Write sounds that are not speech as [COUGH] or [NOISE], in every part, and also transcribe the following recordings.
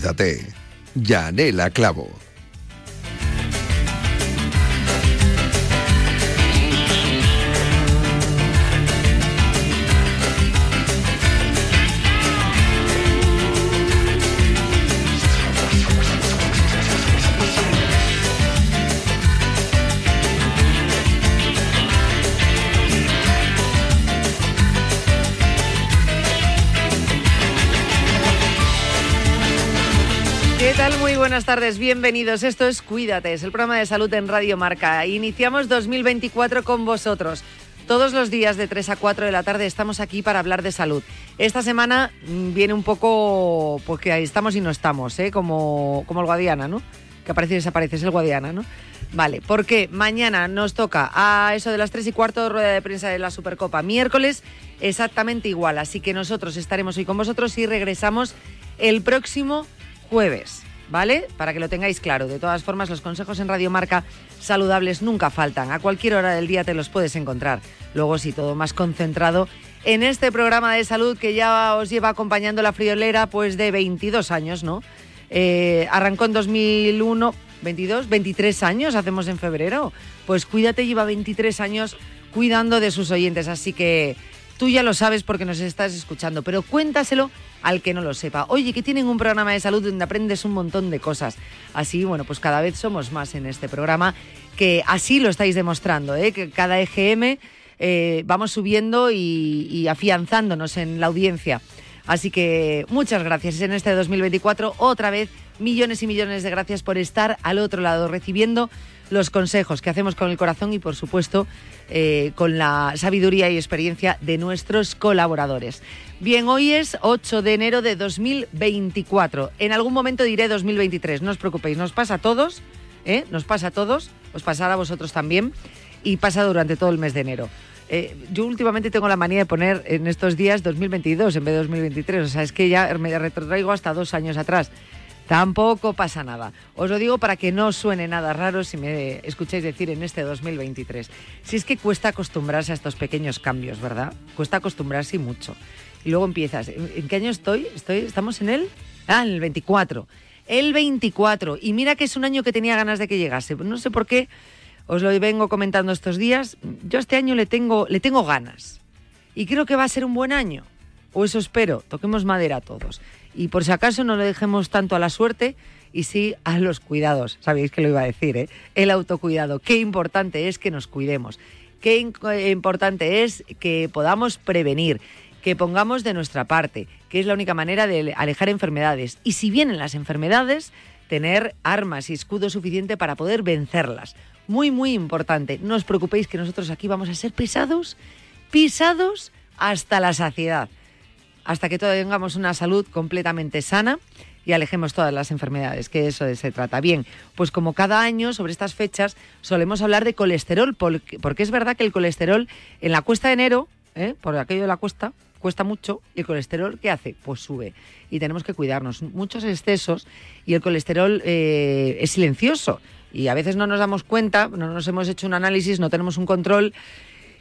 Cuídate. Yanela Clavo. Buenas tardes, bienvenidos. Esto es Cuídate, es el programa de salud en Radio Marca. Iniciamos 2024 con vosotros. Todos los días de 3 a 4 de la tarde estamos aquí para hablar de salud. Esta semana mm, viene un poco, porque pues ahí estamos y no estamos, ¿eh? como, como el Guadiana, ¿no? Que aparece y desaparece, es el Guadiana, ¿no? Vale, porque mañana nos toca a eso de las 3 y cuarto rueda de prensa de la Supercopa. Miércoles exactamente igual, así que nosotros estaremos hoy con vosotros y regresamos el próximo jueves. ¿Vale? Para que lo tengáis claro. De todas formas, los consejos en Radio Marca saludables nunca faltan. A cualquier hora del día te los puedes encontrar. Luego sí, todo más concentrado en este programa de salud que ya os lleva acompañando la friolera pues de 22 años, ¿no? Eh, arrancó en 2001, 22, 23 años hacemos en febrero. Pues cuídate, lleva 23 años cuidando de sus oyentes, así que tú ya lo sabes porque nos estás escuchando, pero cuéntaselo al que no lo sepa. Oye, que tienen un programa de salud donde aprendes un montón de cosas. Así, bueno, pues cada vez somos más en este programa, que así lo estáis demostrando, ¿eh? que cada EGM eh, vamos subiendo y, y afianzándonos en la audiencia. Así que muchas gracias en este 2024. Otra vez, millones y millones de gracias por estar al otro lado, recibiendo los consejos que hacemos con el corazón y, por supuesto, eh, con la sabiduría y experiencia de nuestros colaboradores. Bien, hoy es 8 de enero de 2024. En algún momento diré 2023, no os preocupéis, nos pasa a todos, ¿eh? nos pasa a todos, os pasará a vosotros también y pasa durante todo el mes de enero. Eh, yo últimamente tengo la manía de poner en estos días 2022 en vez de 2023, o sea, es que ya me retrotraigo hasta dos años atrás. Tampoco pasa nada. Os lo digo para que no suene nada raro si me escucháis decir en este 2023. Si es que cuesta acostumbrarse a estos pequeños cambios, ¿verdad? Cuesta acostumbrarse mucho. Y luego empiezas. ¿En qué año estoy? estoy ¿Estamos en el? Ah, en el 24. El 24. Y mira que es un año que tenía ganas de que llegase. No sé por qué, os lo vengo comentando estos días. Yo este año le tengo, le tengo ganas. Y creo que va a ser un buen año. O eso espero. Toquemos madera a todos. Y por si acaso no lo dejemos tanto a la suerte y sí a los cuidados. Sabéis que lo iba a decir, ¿eh? El autocuidado. Qué importante es que nos cuidemos. Qué eh, importante es que podamos prevenir, que pongamos de nuestra parte, que es la única manera de alejar enfermedades. Y si vienen las enfermedades, tener armas y escudo suficiente para poder vencerlas. Muy, muy importante. No os preocupéis que nosotros aquí vamos a ser pisados, pisados hasta la saciedad hasta que tengamos una salud completamente sana y alejemos todas las enfermedades, que eso se trata. Bien, pues como cada año sobre estas fechas solemos hablar de colesterol, porque, es verdad que el colesterol en la cuesta de enero, ¿eh? por aquello de la cuesta, cuesta mucho y el colesterol, ¿qué hace? Pues sube. Y tenemos que cuidarnos. Muchos excesos y el colesterol eh, es silencioso. Y a veces no nos damos cuenta, no nos hemos hecho un análisis, no tenemos un control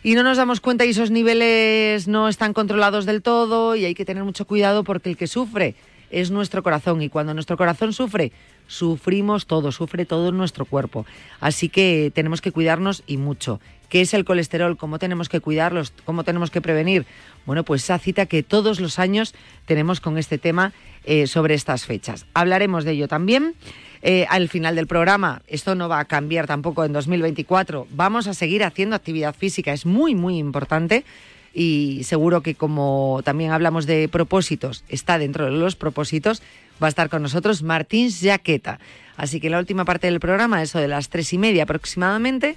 y no nos damos cuenta y esos niveles no están controlados del todo y hay que tener mucho cuidado porque el que sufre es nuestro corazón y cuando nuestro corazón sufre, sufrimos todo, sufre todo nuestro cuerpo. Así que tenemos que cuidarnos y mucho. ¿Qué es el colesterol? ¿Cómo tenemos que cuidarlos? ¿Cómo tenemos que prevenir? Bueno, pues esa cita que todos los años tenemos con este tema eh, sobre estas fechas. Hablaremos de ello también. Eh, al final del programa. Esto no va a cambiar tampoco en 2024. Vamos a seguir haciendo actividad física, es muy, muy importante. y seguro que como también hablamos de propósitos, está dentro de los propósitos, va a estar con nosotros Martín Jaqueta. Así que la última parte del programa, eso de las tres y media aproximadamente,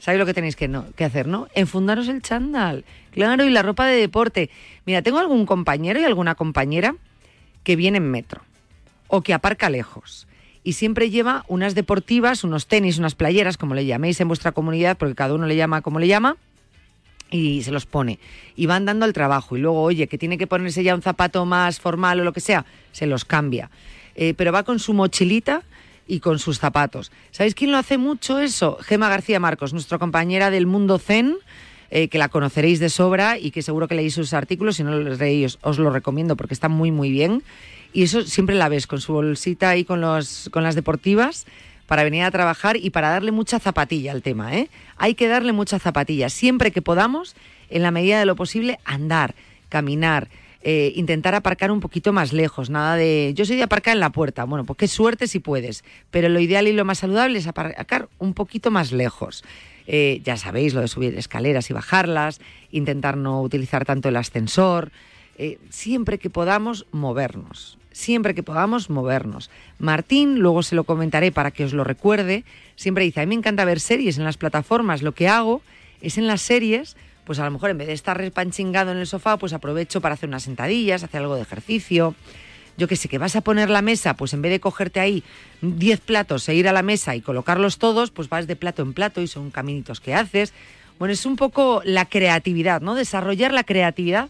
sabéis lo que tenéis que, no, que hacer, ¿no? Enfundaros el chándal, claro, y la ropa de deporte. Mira, tengo algún compañero y alguna compañera que viene en metro o que aparca lejos y siempre lleva unas deportivas, unos tenis, unas playeras, como le llaméis en vuestra comunidad, porque cada uno le llama como le llama, y se los pone. Y va andando al trabajo. Y luego, oye, que tiene que ponerse ya un zapato más formal o lo que sea, se los cambia. Eh, pero va con su mochilita y con sus zapatos. ¿Sabéis quién lo hace mucho eso? Gema García Marcos, nuestra compañera del Mundo Zen. Eh, que la conoceréis de sobra y que seguro que leéis sus artículos, si no los leéis os lo recomiendo porque está muy muy bien. Y eso siempre la ves con su bolsita y con, los, con las deportivas para venir a trabajar y para darle mucha zapatilla al tema. ¿eh? Hay que darle mucha zapatilla. Siempre que podamos, en la medida de lo posible, andar, caminar, eh, intentar aparcar un poquito más lejos. Nada de. Yo soy de aparcar en la puerta. Bueno, pues qué suerte si puedes. Pero lo ideal y lo más saludable es aparcar un poquito más lejos. Eh, ya sabéis lo de subir escaleras y bajarlas, intentar no utilizar tanto el ascensor. Eh, siempre que podamos movernos siempre que podamos movernos. Martín, luego se lo comentaré para que os lo recuerde, siempre dice, a mí me encanta ver series en las plataformas, lo que hago es en las series, pues a lo mejor en vez de estar repanchingado en el sofá, pues aprovecho para hacer unas sentadillas, hacer algo de ejercicio. Yo que sé, que vas a poner la mesa, pues en vez de cogerte ahí 10 platos e ir a la mesa y colocarlos todos, pues vas de plato en plato y son caminitos que haces. Bueno, es un poco la creatividad, ¿no? Desarrollar la creatividad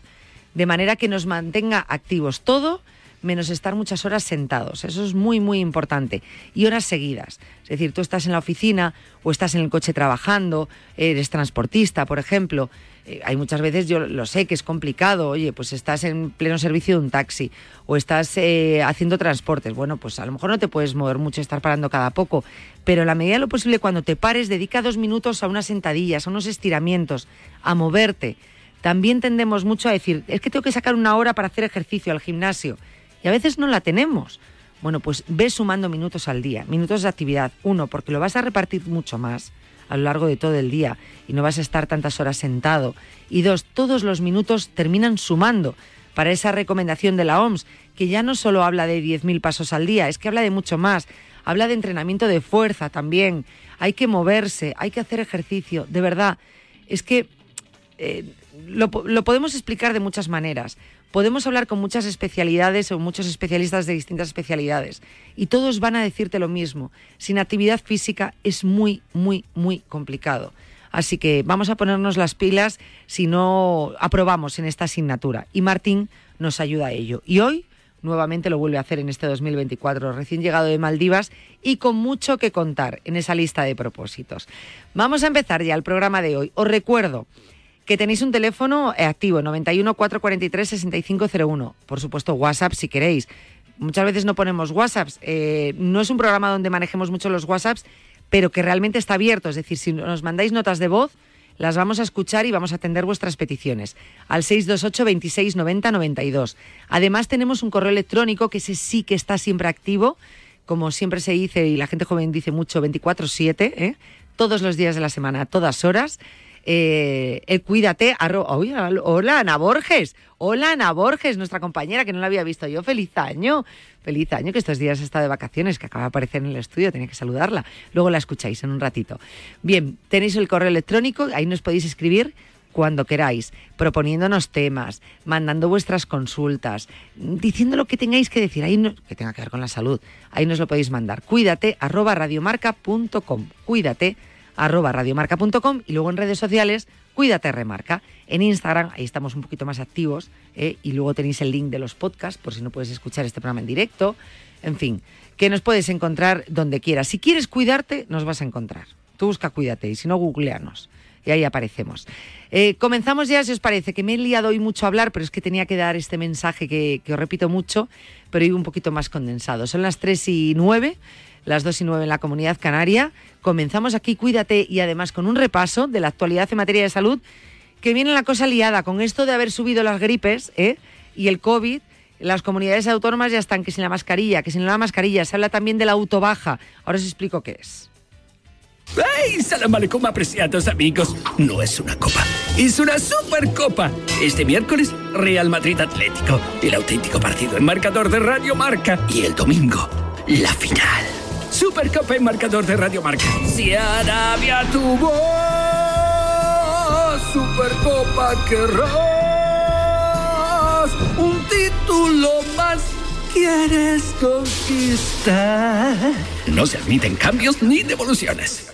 de manera que nos mantenga activos todo menos estar muchas horas sentados. Eso es muy, muy importante. Y horas seguidas. Es decir, tú estás en la oficina o estás en el coche trabajando, eres transportista, por ejemplo. Eh, hay muchas veces, yo lo sé, que es complicado. Oye, pues estás en pleno servicio de un taxi o estás eh, haciendo transportes. Bueno, pues a lo mejor no te puedes mover mucho, estar parando cada poco. Pero en la medida de lo posible, cuando te pares, dedica dos minutos a unas sentadillas, a unos estiramientos, a moverte. También tendemos mucho a decir, es que tengo que sacar una hora para hacer ejercicio al gimnasio y a veces no la tenemos. Bueno, pues ve sumando minutos al día, minutos de actividad. Uno, porque lo vas a repartir mucho más a lo largo de todo el día y no vas a estar tantas horas sentado. Y dos, todos los minutos terminan sumando para esa recomendación de la OMS, que ya no solo habla de 10.000 pasos al día, es que habla de mucho más. Habla de entrenamiento de fuerza también. Hay que moverse, hay que hacer ejercicio. De verdad, es que eh, lo, lo podemos explicar de muchas maneras podemos hablar con muchas especialidades o muchos especialistas de distintas especialidades y todos van a decirte lo mismo. Sin actividad física es muy, muy, muy complicado. Así que vamos a ponernos las pilas si no aprobamos en esta asignatura. Y Martín nos ayuda a ello. Y hoy nuevamente lo vuelve a hacer en este 2024, recién llegado de Maldivas y con mucho que contar en esa lista de propósitos. Vamos a empezar ya el programa de hoy. Os recuerdo que tenéis un teléfono eh, activo, 91 443 6501. Por supuesto, WhatsApp si queréis. Muchas veces no ponemos WhatsApps. Eh, no es un programa donde manejemos mucho los WhatsApps, pero que realmente está abierto. Es decir, si nos mandáis notas de voz, las vamos a escuchar y vamos a atender vuestras peticiones al 628 26 90 92. Además tenemos un correo electrónico que ese sí que está siempre activo, como siempre se dice y la gente joven dice mucho 24/7, ¿eh? todos los días de la semana, a todas horas eh, el cuídate. hola, Ana Borges. Hola, Ana Borges, nuestra compañera que no la había visto yo. Feliz año. Feliz año, que estos días está de vacaciones, que acaba de aparecer en el estudio, tenía que saludarla. Luego la escucháis en un ratito. Bien, tenéis el correo electrónico, ahí nos podéis escribir cuando queráis, proponiéndonos temas, mandando vuestras consultas, diciendo lo que tengáis que decir, ahí no, que tenga que ver con la salud, ahí nos lo podéis mandar. Cuídate arroba radiomarca.com. Cuídate arroba radiomarca.com y luego en redes sociales, cuídate remarca. En Instagram, ahí estamos un poquito más activos ¿eh? y luego tenéis el link de los podcasts por si no puedes escuchar este programa en directo. En fin, que nos puedes encontrar donde quieras. Si quieres cuidarte, nos vas a encontrar. Tú busca cuídate y si no, googleanos. Y ahí aparecemos. Eh, comenzamos ya, si os parece, que me he liado hoy mucho a hablar, pero es que tenía que dar este mensaje que, que os repito mucho, pero hoy un poquito más condensado. Son las 3 y 9 las 2 y 9 en la comunidad canaria. Comenzamos aquí, cuídate, y además con un repaso de la actualidad en materia de salud, que viene la cosa liada con esto de haber subido las gripes ¿eh? y el COVID. Las comunidades autónomas ya están que sin la mascarilla, que sin la mascarilla. Se habla también de la autobaja. Ahora os explico qué es. ¡Ay! Salam aleikum, apreciados amigos. No es una copa, es una supercopa. Este miércoles, Real Madrid Atlético. El auténtico partido en marcador de Radio Marca. Y el domingo, la final. Supercopa en marcador de Radio Marca. Si Arabia tuvo Supercopa querrás. Un título más quieres conquistar. No se admiten cambios ni devoluciones.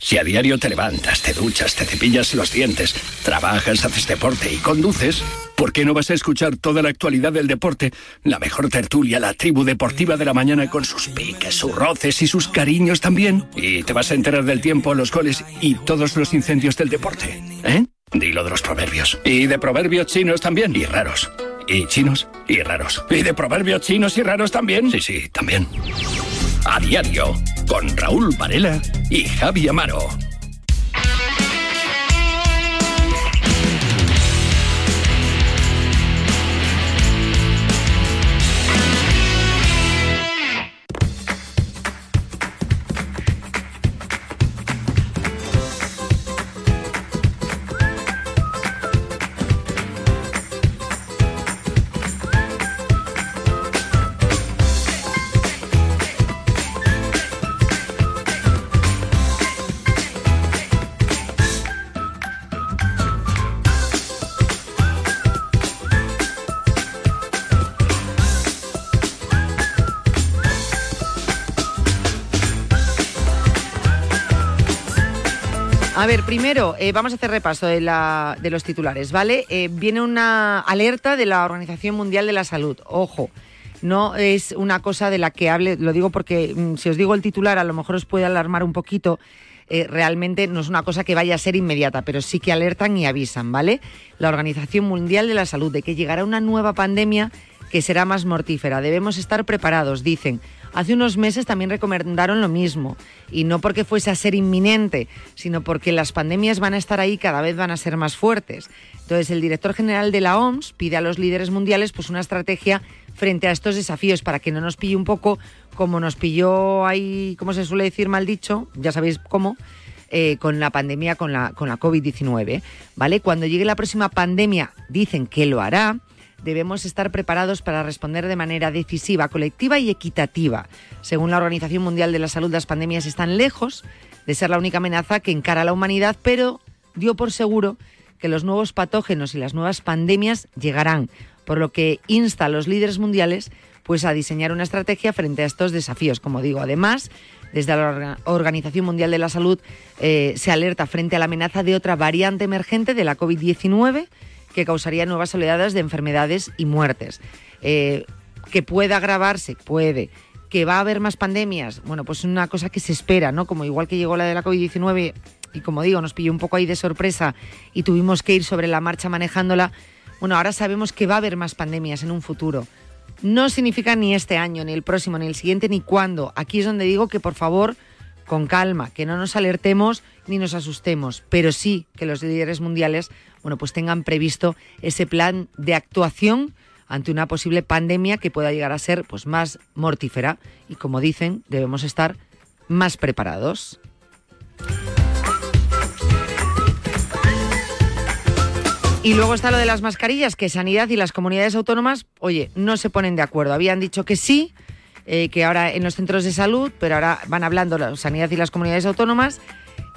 Si a diario te levantas, te duchas, te cepillas los dientes, trabajas, haces deporte y conduces, ¿por qué no vas a escuchar toda la actualidad del deporte? La mejor tertulia, la tribu deportiva de la mañana con sus piques, sus roces y sus cariños también. Y te vas a enterar del tiempo, los goles y todos los incendios del deporte. ¿Eh? Dilo de los proverbios. Y de proverbios chinos también. Y raros. Y chinos y raros. Y de proverbios chinos y raros también. Sí, sí, también. A diario, con Raúl Varela y Javi Amaro. A ver, primero eh, vamos a hacer repaso de, la- de los titulares, ¿vale? Eh, viene una alerta de la Organización Mundial de la Salud. Ojo, no es una cosa de la que hable, lo digo porque mm, si os digo el titular a lo mejor os puede alarmar un poquito. eh, realmente no es una cosa que vaya a ser inmediata, pero sí que alertan y avisan, ¿vale? La Organización Mundial de la Salud de que llegará una nueva pandemia que será más mortífera. Debemos estar preparados, dicen. Hace unos meses también recomendaron lo mismo, y no porque fuese a ser inminente, sino porque las pandemias van a estar ahí y cada vez van a ser más fuertes. Entonces, el director general de la OMS pide a los líderes mundiales pues una estrategia frente a estos desafíos para que no nos pille un poco como nos pilló ahí, como se suele decir mal dicho, ya sabéis cómo, eh, con la pandemia, con la, con la COVID-19. ¿Vale? Cuando llegue la próxima pandemia, dicen que lo hará, debemos estar preparados para responder de manera decisiva, colectiva y equitativa. Según la Organización Mundial de la Salud, las pandemias están lejos de ser la única amenaza que encara a la humanidad, pero dio por seguro que los nuevos patógenos y las nuevas pandemias llegarán, por lo que insta a los líderes mundiales pues a diseñar una estrategia frente a estos desafíos. Como digo, además, desde la Orga- Organización Mundial de la Salud eh, se alerta frente a la amenaza de otra variante emergente de la COVID-19 que causaría nuevas oleadas de enfermedades y muertes. Eh, que pueda agravarse, puede. Que va a haber más pandemias, bueno, pues una cosa que se espera, ¿no? Como igual que llegó la de la COVID-19 y como digo, nos pilló un poco ahí de sorpresa y tuvimos que ir sobre la marcha manejándola. Bueno, ahora sabemos que va a haber más pandemias en un futuro. No significa ni este año, ni el próximo, ni el siguiente, ni cuándo. Aquí es donde digo que por favor, con calma, que no nos alertemos ni nos asustemos, pero sí que los líderes mundiales, bueno, pues tengan previsto ese plan de actuación ante una posible pandemia que pueda llegar a ser pues más mortífera y como dicen, debemos estar más preparados. Y luego está lo de las mascarillas, que Sanidad y las comunidades autónomas, oye, no se ponen de acuerdo. Habían dicho que sí, eh, que ahora en los centros de salud, pero ahora van hablando la Sanidad y las comunidades autónomas.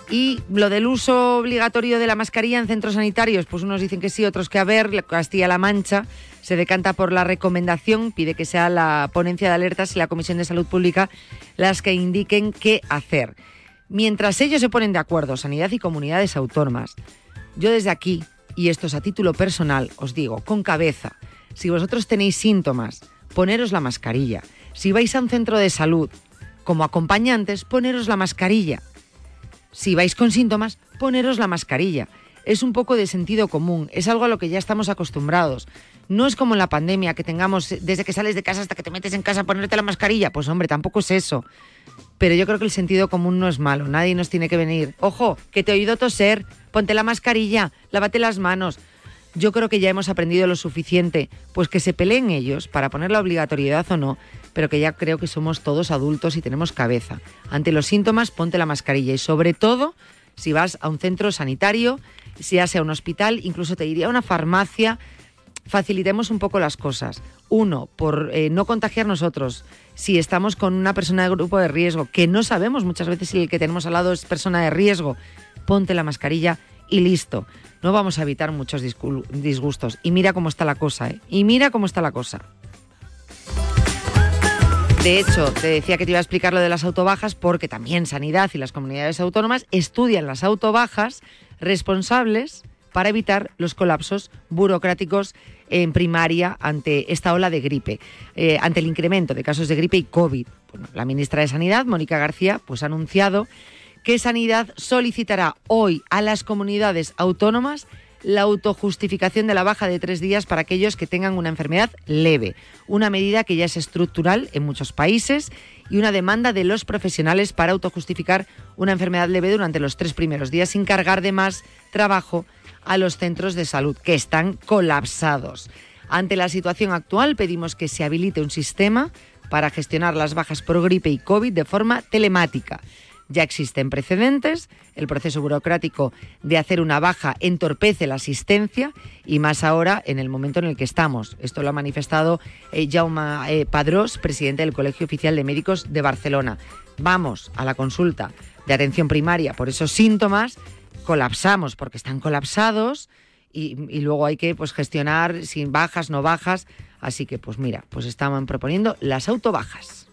Y lo del uso obligatorio de la mascarilla en centros sanitarios, pues unos dicen que sí, otros que a ver. Castilla-La Mancha se decanta por la recomendación, pide que sea la ponencia de alertas y la Comisión de Salud Pública las que indiquen qué hacer. Mientras ellos se ponen de acuerdo, Sanidad y comunidades autónomas, yo desde aquí, y esto es a título personal, os digo, con cabeza, si vosotros tenéis síntomas, poneros la mascarilla. Si vais a un centro de salud como acompañantes, poneros la mascarilla. Si vais con síntomas, poneros la mascarilla. Es un poco de sentido común, es algo a lo que ya estamos acostumbrados. No es como en la pandemia, que tengamos desde que sales de casa hasta que te metes en casa ponerte la mascarilla. Pues hombre, tampoco es eso. Pero yo creo que el sentido común no es malo, nadie nos tiene que venir. Ojo, que te he oído toser, ponte la mascarilla, lávate las manos. Yo creo que ya hemos aprendido lo suficiente, pues que se peleen ellos para poner la obligatoriedad o no, pero que ya creo que somos todos adultos y tenemos cabeza. Ante los síntomas, ponte la mascarilla y sobre todo, si vas a un centro sanitario, si sea a un hospital, incluso te diría a una farmacia, facilitemos un poco las cosas. Uno, por eh, no contagiar nosotros. Si estamos con una persona de grupo de riesgo, que no sabemos muchas veces si el que tenemos al lado es persona de riesgo, ponte la mascarilla y listo. No vamos a evitar muchos disgustos. Y mira cómo está la cosa, ¿eh? Y mira cómo está la cosa. De hecho, te decía que te iba a explicar lo de las autobajas porque también Sanidad y las comunidades autónomas estudian las autobajas responsables para evitar los colapsos burocráticos en primaria ante esta ola de gripe, eh, ante el incremento de casos de gripe y COVID. la ministra de Sanidad, Mónica García, pues ha anunciado que Sanidad solicitará hoy a las comunidades autónomas la autojustificación de la baja de tres días para aquellos que tengan una enfermedad leve, una medida que ya es estructural en muchos países y una demanda de los profesionales para autojustificar una enfermedad leve durante los tres primeros días sin cargar de más trabajo a los centros de salud, que están colapsados. Ante la situación actual pedimos que se habilite un sistema para gestionar las bajas por gripe y COVID de forma telemática. Ya existen precedentes, el proceso burocrático de hacer una baja entorpece la asistencia y más ahora en el momento en el que estamos. Esto lo ha manifestado eh, Jaume eh, Padrós, presidente del Colegio Oficial de Médicos de Barcelona. Vamos a la consulta de atención primaria por esos síntomas colapsamos porque están colapsados y, luego hay que pues, gestionar sin bajas, no bajas. Así que, pues mira, pues estaban proponiendo las autobajas.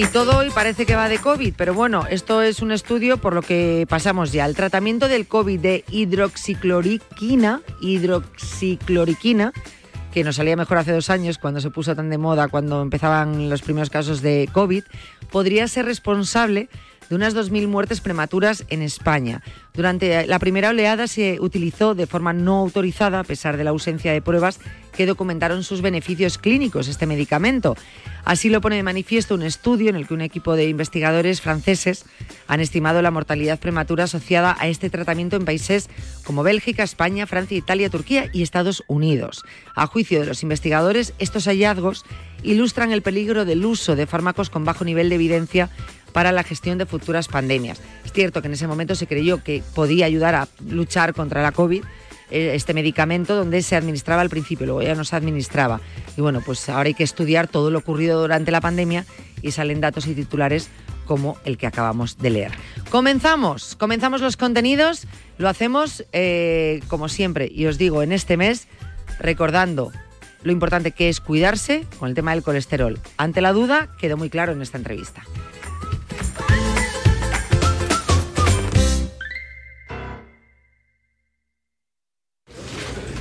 Y todo hoy parece que va de COVID, pero bueno, esto es un estudio por lo que pasamos ya. El tratamiento del COVID de hidroxicloroquina, hidroxicloroquina, que nos salía mejor hace dos años cuando se puso tan de moda, cuando empezaban los primeros casos de COVID, podría ser responsable de unas 2.000 muertes prematuras en España. Durante la primera oleada se utilizó de forma no autorizada, a pesar de la ausencia de pruebas que documentaron sus beneficios clínicos este medicamento. Así lo pone de manifiesto un estudio en el que un equipo de investigadores franceses han estimado la mortalidad prematura asociada a este tratamiento en países como Bélgica, España, Francia, Italia, Turquía y Estados Unidos. A juicio de los investigadores, estos hallazgos ilustran el peligro del uso de fármacos con bajo nivel de evidencia para la gestión de futuras pandemias. Es cierto que en ese momento se creyó que podía ayudar a luchar contra la COVID, este medicamento donde se administraba al principio, luego ya no se administraba. Y bueno, pues ahora hay que estudiar todo lo ocurrido durante la pandemia y salen datos y titulares como el que acabamos de leer. Comenzamos, comenzamos los contenidos, lo hacemos eh, como siempre y os digo en este mes recordando lo importante que es cuidarse con el tema del colesterol. Ante la duda, quedó muy claro en esta entrevista.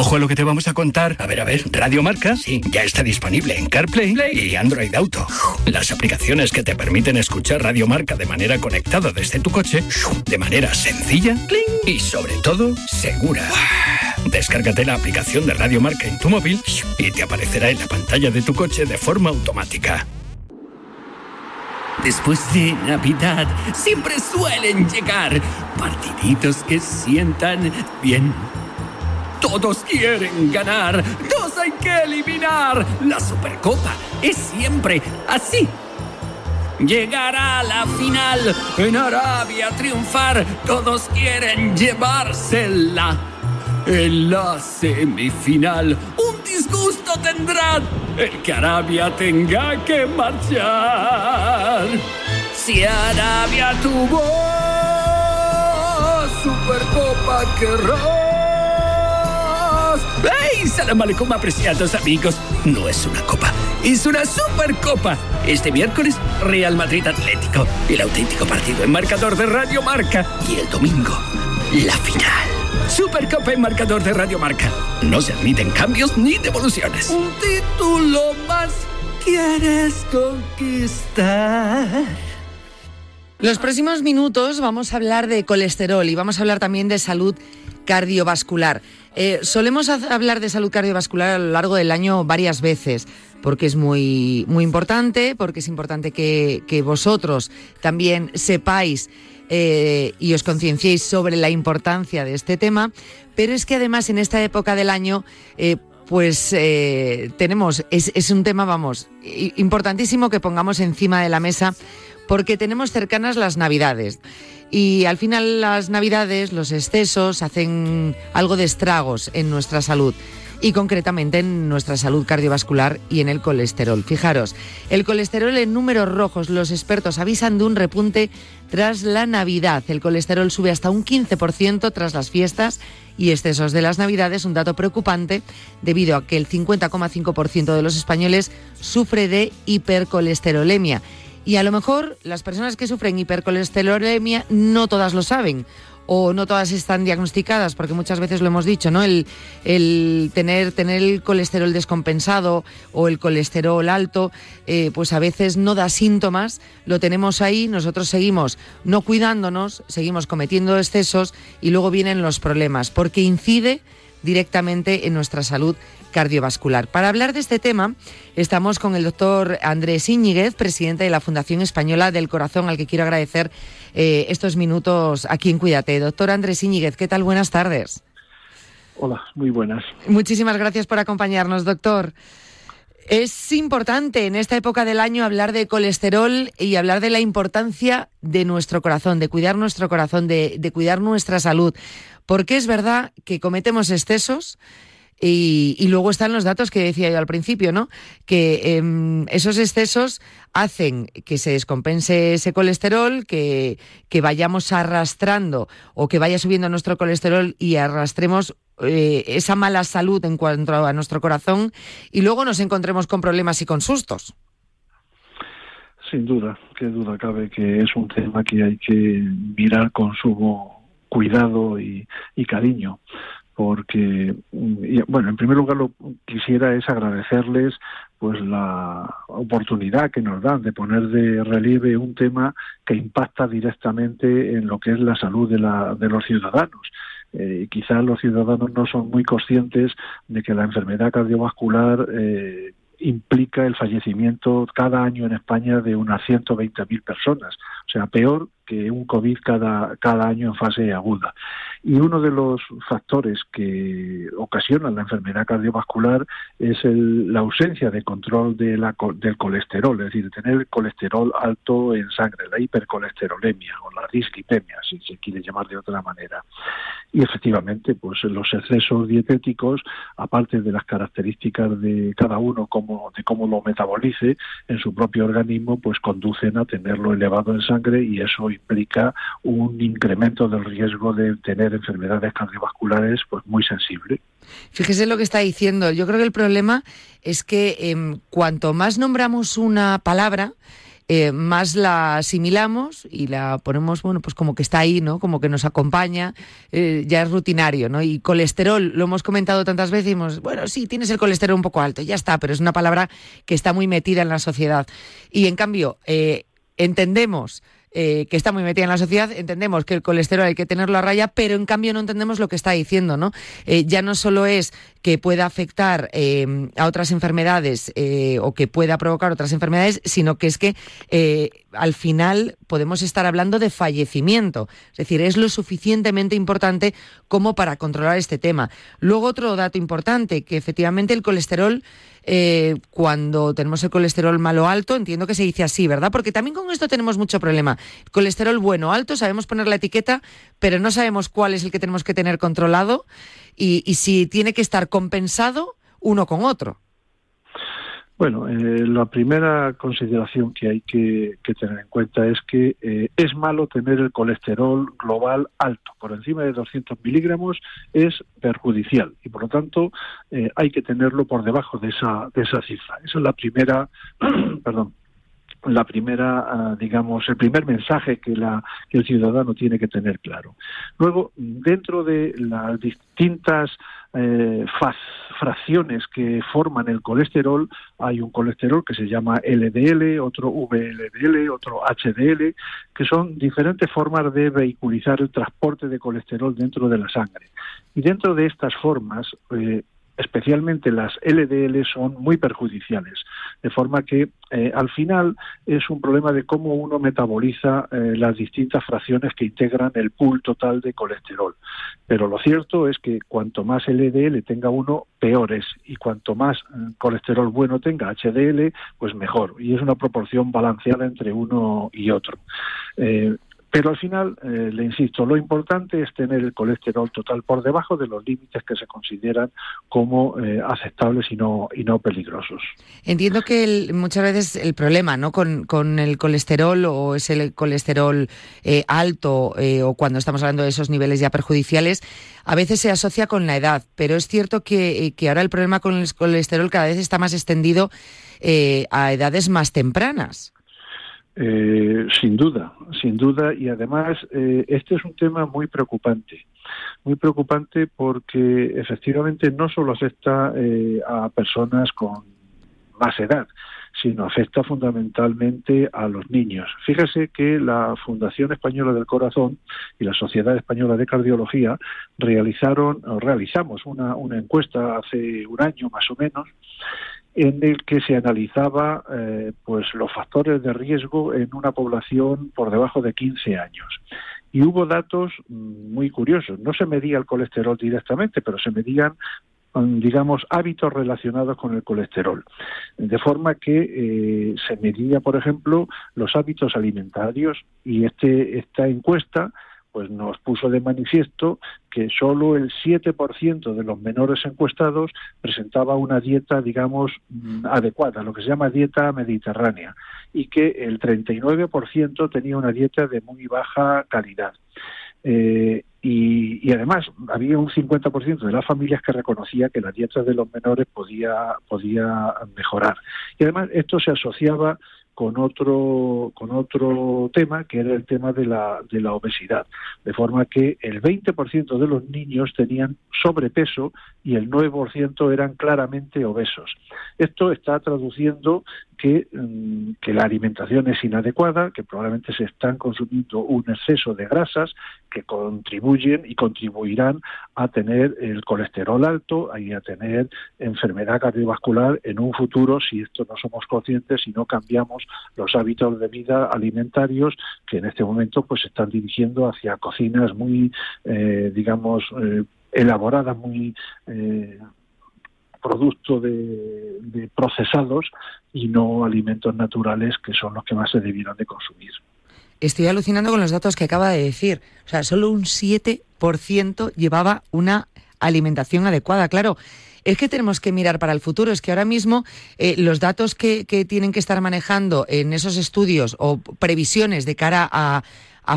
Ojo a lo que te vamos a contar. A ver, a ver, Radio Marca sí, ya está disponible en CarPlay y Android Auto. Las aplicaciones que te permiten escuchar Radio Marca de manera conectada desde tu coche, de manera sencilla y sobre todo segura. Descárgate la aplicación de Radio Marca en tu móvil y te aparecerá en la pantalla de tu coche de forma automática. Después de Navidad siempre suelen llegar partiditos que sientan bien todos quieren ganar, dos hay que eliminar. La Supercopa es siempre así. Llegar a la final, en Arabia triunfar, todos quieren llevársela. En la semifinal, un disgusto tendrán el que Arabia tenga que marchar. Si Arabia tuvo Supercopa querrá ¡Hey! Salam aleikum, apreciados amigos. No es una copa, es una supercopa. Este miércoles, Real Madrid Atlético. El auténtico partido en marcador de Radio Marca. Y el domingo, la final. Supercopa en marcador de Radio Marca. No se admiten cambios ni devoluciones. Un título más quieres conquistar. Los próximos minutos vamos a hablar de colesterol y vamos a hablar también de salud cardiovascular. Eh, solemos hablar de salud cardiovascular a lo largo del año varias veces, porque es muy, muy importante, porque es importante que, vosotros también sepáis eh, y os concienciéis sobre la importancia de este tema, pero es que además en esta época del año, eh, pues tenemos, es, es un tema, vamos, importantísimo que pongamos encima de la mesa, porque tenemos cercanas las Navidades. Y al final las navidades, los excesos, hacen algo de estragos en nuestra salud y concretamente en nuestra salud cardiovascular y en el colesterol. Fijaros, el colesterol en números rojos, los expertos avisan de un repunte tras la Navidad. El colesterol sube hasta un 15% tras las fiestas y excesos de las Navidades, un dato preocupante debido a que el 50,5% de los españoles sufre de hipercolesterolemia y a lo mejor las personas que sufren hipercolesterolemia no todas lo saben o no todas están diagnosticadas, porque muchas veces lo hemos dicho, ¿no? El, tener, tener el colesterol descompensado o el colesterol alto, eh, pues a veces no da síntomas, lo tenemos ahí, nosotros seguimos no cuidándonos, seguimos cometiendo excesos y luego vienen los problemas, porque incide directamente en nuestra salud cardiovascular. Para hablar de este tema, estamos con el doctor Andrés Íñiguez, presidente de la Fundación Española del Corazón, al que quiero agradecer eh, estos minutos aquí en Cuídate. Doctor Andrés Íñiguez, ¿qué tal? Buenas tardes. Hola, muy buenas. Muchísimas gracias por acompañarnos, doctor. Es importante en esta época del año hablar de colesterol y hablar de la importancia de nuestro corazón, de cuidar nuestro corazón, de, de cuidar nuestra salud, porque es verdad que cometemos excesos y, luego están los datos que decía yo al principio, ¿no? Que em, esos excesos hacen que se descompense ese colesterol, que, que, vayamos arrastrando o que vaya subiendo nuestro colesterol y arrastremos eh, esa mala salud en cuanto a nuestro corazón y luego nos encontremos con problemas y con sustos. Sin duda, qué duda cabe que es un tema que hay que mirar con sumo cuidado y cariño porque, bueno, en primer lugar lo quisiera es agradecerles pues la oportunidad que nos dan de poner de relieve un tema que impacta directamente en lo que es la salud de, la, de los ciudadanos. Eh, quizás los ciudadanos no son muy conscientes de que la enfermedad cardiovascular eh, implica el fallecimiento cada año en España de unas 120.000 personas, o sea, peor que un COVID cada, cada año en fase aguda. Y uno de los factores que ocasionan la enfermedad cardiovascular es la ausencia de control de la, del colesterol, es decir, tener el colesterol alto en sangre, la hipercolesterolemia o la dislipemia, si se quiere llamar de otra manera. Y efectivamente, pues los excesos dietéticos, aparte de las características de cada uno como, de cómo lo metabolice en su propio organismo, pues conducen a tenerlo elevado en sangre y eso implica un incremento del riesgo de tener enfermedades cardiovasculares pues muy sensible. Fíjese lo que está diciendo. Yo creo que el problema es que em, cuanto más nombramos una palabra, eh, más la asimilamos y la ponemos, bueno, pues como que está ahí, ¿no? Como que nos acompaña, eh, ya es rutinario, ¿no? Y colesterol, lo hemos comentado tantas veces, y bueno, sí, tienes el colesterol un poco alto, ya está, pero es una palabra que está muy metida en la sociedad. Y en cambio, eh, entendemos eh, que está muy metida en la sociedad, entendemos que el colesterol hay que tenerlo a raya, pero en cambio no entendemos lo que está diciendo, ¿no? Eh, ya no solo es que pueda afectar eh, a otras enfermedades o que pueda provocar otras enfermedades, sino que es que al final podemos estar hablando de fallecimiento. Es decir, es lo suficientemente importante como para controlar este tema. Luego otro dato importante, que efectivamente el colesterol eh, cuando tenemos el colesterol malo alto, entiendo que se dice así, ¿verdad? Porque también con esto tenemos mucho problema. Colesterol bueno alto, sabemos poner la etiqueta, pero no sabemos cuál es el que tenemos que tener controlado y si tiene que estar compensado uno con otro. Bueno, eh, la primera consideración que hay que, tener en cuenta es que eh, es malo tener el colesterol global alto, por encima de 200 miligramos es perjudicial y por lo tanto eh, hay que tenerlo por debajo de esa, de esa cifra. Esa es la primera, [CLEARS THROAT] perdón, la primera, ah, digamos, el primer mensaje que, la, que el ciudadano tiene que tener claro. Luego, dentro de las distintas eh, fracciones que forman el colesterol, hay un colesterol que se llama LDL, otro VLDL, otro HDL, que son diferentes formas de vehiculizar el transporte de colesterol dentro de la sangre. Y dentro de estas formas, eh, especialmente las LDL, son muy perjudiciales. De forma que eh, al final es un problema de cómo uno metaboliza eh, las distintas fracciones que integran el pool total de colesterol. Pero lo cierto es que cuanto más LDL tenga uno, peor es. Y cuanto más eh, colesterol bueno tenga HDL, pues mejor. Y es una proporción balanceada entre uno y otro. Pero al final, eh, le insisto, lo importante es tener el colesterol total por debajo de los límites que se consideran como eh, aceptables y no, y no peligrosos. Entiendo que muchas veces el problema ¿no? con, con el colesterol o es el colesterol eh, alto o cuando estamos hablando de esos niveles ya perjudiciales, a veces se asocia con la edad, pero es cierto que, que ahora el problema con el colesterol cada vez está más extendido a edades más tempranas. Eh, sin duda, sin duda, y además eh, este es un tema muy preocupante, muy preocupante porque efectivamente no solo afecta eh, a personas con más edad, sino afecta fundamentalmente a los niños. Fíjese que la Fundación Española del Corazón y la Sociedad Española de Cardiología realizaron, o realizamos una, una encuesta hace un año más o menos, en el que se analizaba eh, pues los factores de riesgo en una población por debajo de 15 años. Y hubo datos mm, muy curiosos. No se medía el colesterol directamente, pero se medían mm, digamos, hábitos relacionados con el colesterol. De forma que eh, se medía, por ejemplo, los hábitos alimentarios y este, esta encuesta pues nos puso de manifiesto que solo el 7% de los menores encuestados presentaba una dieta, digamos, mm, adecuada, lo que se llama dieta mediterránea, y que el 39% tenía una dieta de muy baja calidad. Eh, y, y, además había un 50% de las familias que reconocía que la dieta de los menores podía, podía mejorar. Y además esto se asociaba con otro, con otro tema, que era el tema de la, de la obesidad. De forma que el 20% de los niños tenían sobrepeso y el 9% eran claramente obesos. Esto está traduciendo que, mm, que, la alimentación es inadecuada, que probablemente se están consumiendo un exceso de grasas que contribuyen y contribuirán a tener el colesterol alto y a tener enfermedad cardiovascular en un futuro si esto no somos conscientes y no cambiamos los hábitos de vida alimentarios que en este momento pues se están dirigiendo hacia cocinas muy, eh, digamos, eh, elaboradas, muy eh, producto de, procesados y no alimentos naturales que son los que más se debieran de consumir. Estoy alucinando con los datos que acaba de decir. O sea, solo un 7% llevaba una alimentación adecuada. Claro, es que tenemos que mirar para el futuro. Es que ahora mismo eh, los datos que, tienen que estar manejando en esos estudios o previsiones de cara a,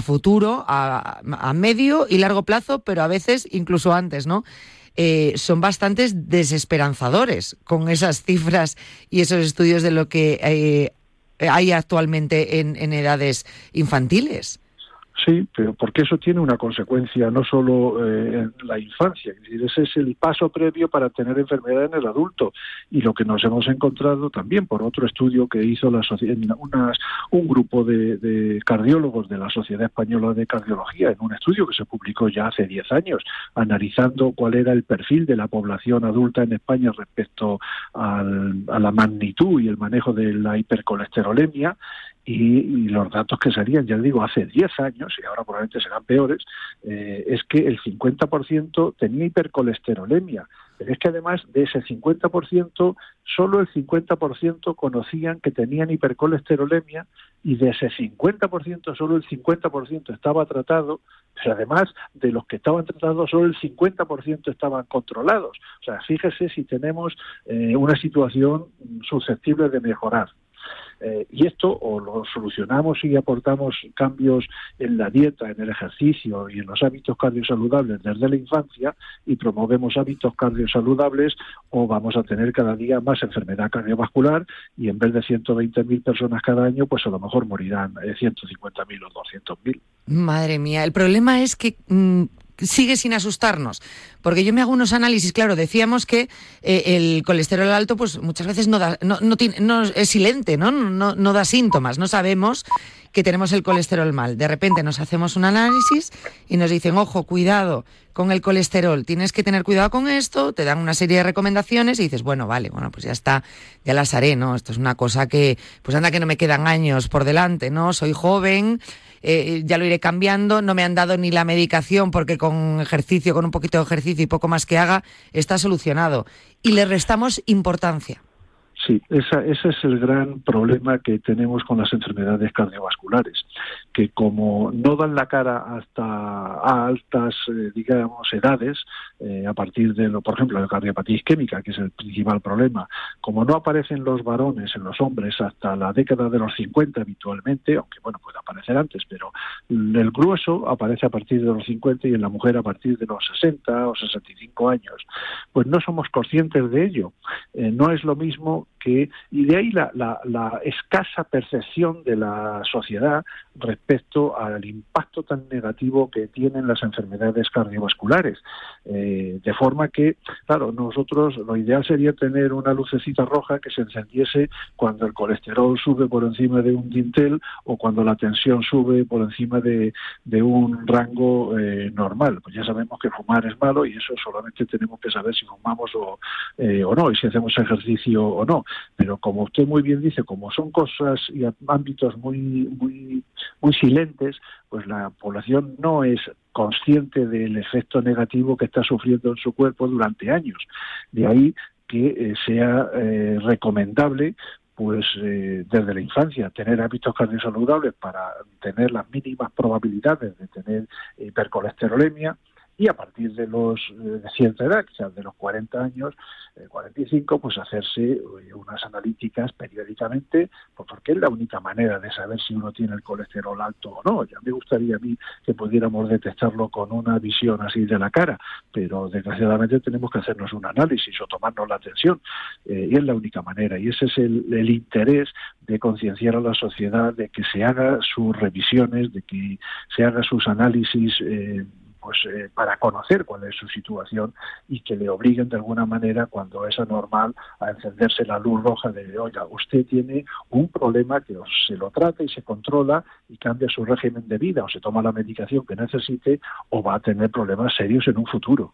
futuro, a, a, medio y largo plazo, pero a veces incluso antes, ¿no? Eh, son bastantes desesperanzadores con esas cifras y esos estudios de lo que eh, hay actualmente en, en edades infantiles. Sí, pero porque eso tiene una consecuencia no solo eh, en la infancia, es decir, ese es el paso previo para tener enfermedad en el adulto. Y lo que nos hemos encontrado también por otro estudio que hizo la unas, un grupo de, cardiólogos de la Sociedad Española de Cardiología en un estudio que se publicó ya hace 10 años analizando cuál era el perfil de la población adulta en España respecto a la magnitud y el manejo de la hipercolesterolemia y, los datos que salían, ya digo, hace 10 años, y ahora probablemente serán peores, eh, es que el 50% tenía hipercolesterolemia. Pero es que además de ese 50%, solo el 50% conocían que tenían hipercolesterolemia y de ese 50%, solo el 50% estaba tratado, pero además de los que estaban tratados, solo el 50% estaban controlados. O sea, fíjese si tenemos eh, una situación susceptible de mejorar. Eh, y esto o lo solucionamos y aportamos cambios en la dieta, en el ejercicio y en los hábitos cardiosaludables desde la infancia y promovemos hábitos cardiosaludables o vamos a tener cada día más enfermedad cardiovascular y en vez de 120.000 personas cada año, pues a lo mejor morirán 150.000 o 200.000. Madre mía, el problema es que mm, sigue sin asustarnos. Porque yo me hago unos análisis, claro, decíamos que eh, el colesterol alto, pues muchas veces no, da, no, no, es silente, ¿no? ¿no? No da síntomas, no sabemos que tenemos el colesterol mal. De repente nos hacemos un análisis y nos dicen, ojo, cuidado con el colesterol, tienes que tener cuidado con esto, te dan una serie de recomendaciones y dices, bueno, vale, bueno, pues ya está, ya las haré, ¿no? Esto es una cosa que, pues anda que no me quedan años por delante, ¿no? Soy joven, eh, ya lo iré cambiando, no me han dado ni la medicación porque con ejercicio, con un poquito de ejercicio y poco más que haga, está solucionado. Y le restamos importancia. Sí, ese es el gran problema que tenemos con las enfermedades cardiovasculares, que como no dan la cara hasta a altas, eh, digamos, edades, eh, a partir de, lo, por ejemplo, la cardiopatía isquémica, que es el principal problema, como no aparecen los varones en los hombres hasta la década de los 50 habitualmente, aunque bueno, puede aparecer antes, pero el grueso aparece a partir de los 50 y en la mujer a partir de los 60 o 65 años, pues no somos conscientes de ello. Eh, no es lo mismo y de ahí la, la, escasa percepción de la sociedad respecto al impacto tan negativo que tienen las enfermedades cardiovasculares. Eh, de forma que, claro, nosotros lo ideal sería tener una lucecita roja que se encendiese cuando el colesterol sube por encima de un dintel o cuando la tensión sube por encima de, un rango eh, normal. Pues ya sabemos que fumar es malo y eso solamente tenemos que saber si fumamos o, eh, o no y si hacemos ejercicio o no. Pero como usted muy bien dice, como son cosas y ámbitos muy, muy, muy silentes, pues la población no es consciente del efecto negativo que está sufriendo en su cuerpo durante años. De ahí que eh, sea eh, recomendable pues eh, desde la infancia tener hábitos cardiosaludables para tener las mínimas probabilidades de tener hipercolesterolemia y a partir de los de cierta edad, quizás de los 40 años, 45, pues hacerse unas analíticas periódicamente, pues porque es la única manera de saber si uno tiene el colesterol alto o no. Ya me gustaría a mí que pudiéramos detectarlo con una visión así de la cara, pero desgraciadamente tenemos que hacernos un análisis o tomarnos la atención, eh, y es la única manera. Y ese es el, interés de concienciar a la sociedad de que se haga sus revisiones, de que se haga sus análisis. Eh, pues eh, para conocer cuál es su situación y que le obliguen de alguna manera cuando es anormal a encenderse la luz roja de oiga usted tiene un problema que se lo trata y se controla y cambia su régimen de vida o se toma la medicación que necesite o va a tener problemas serios en un futuro.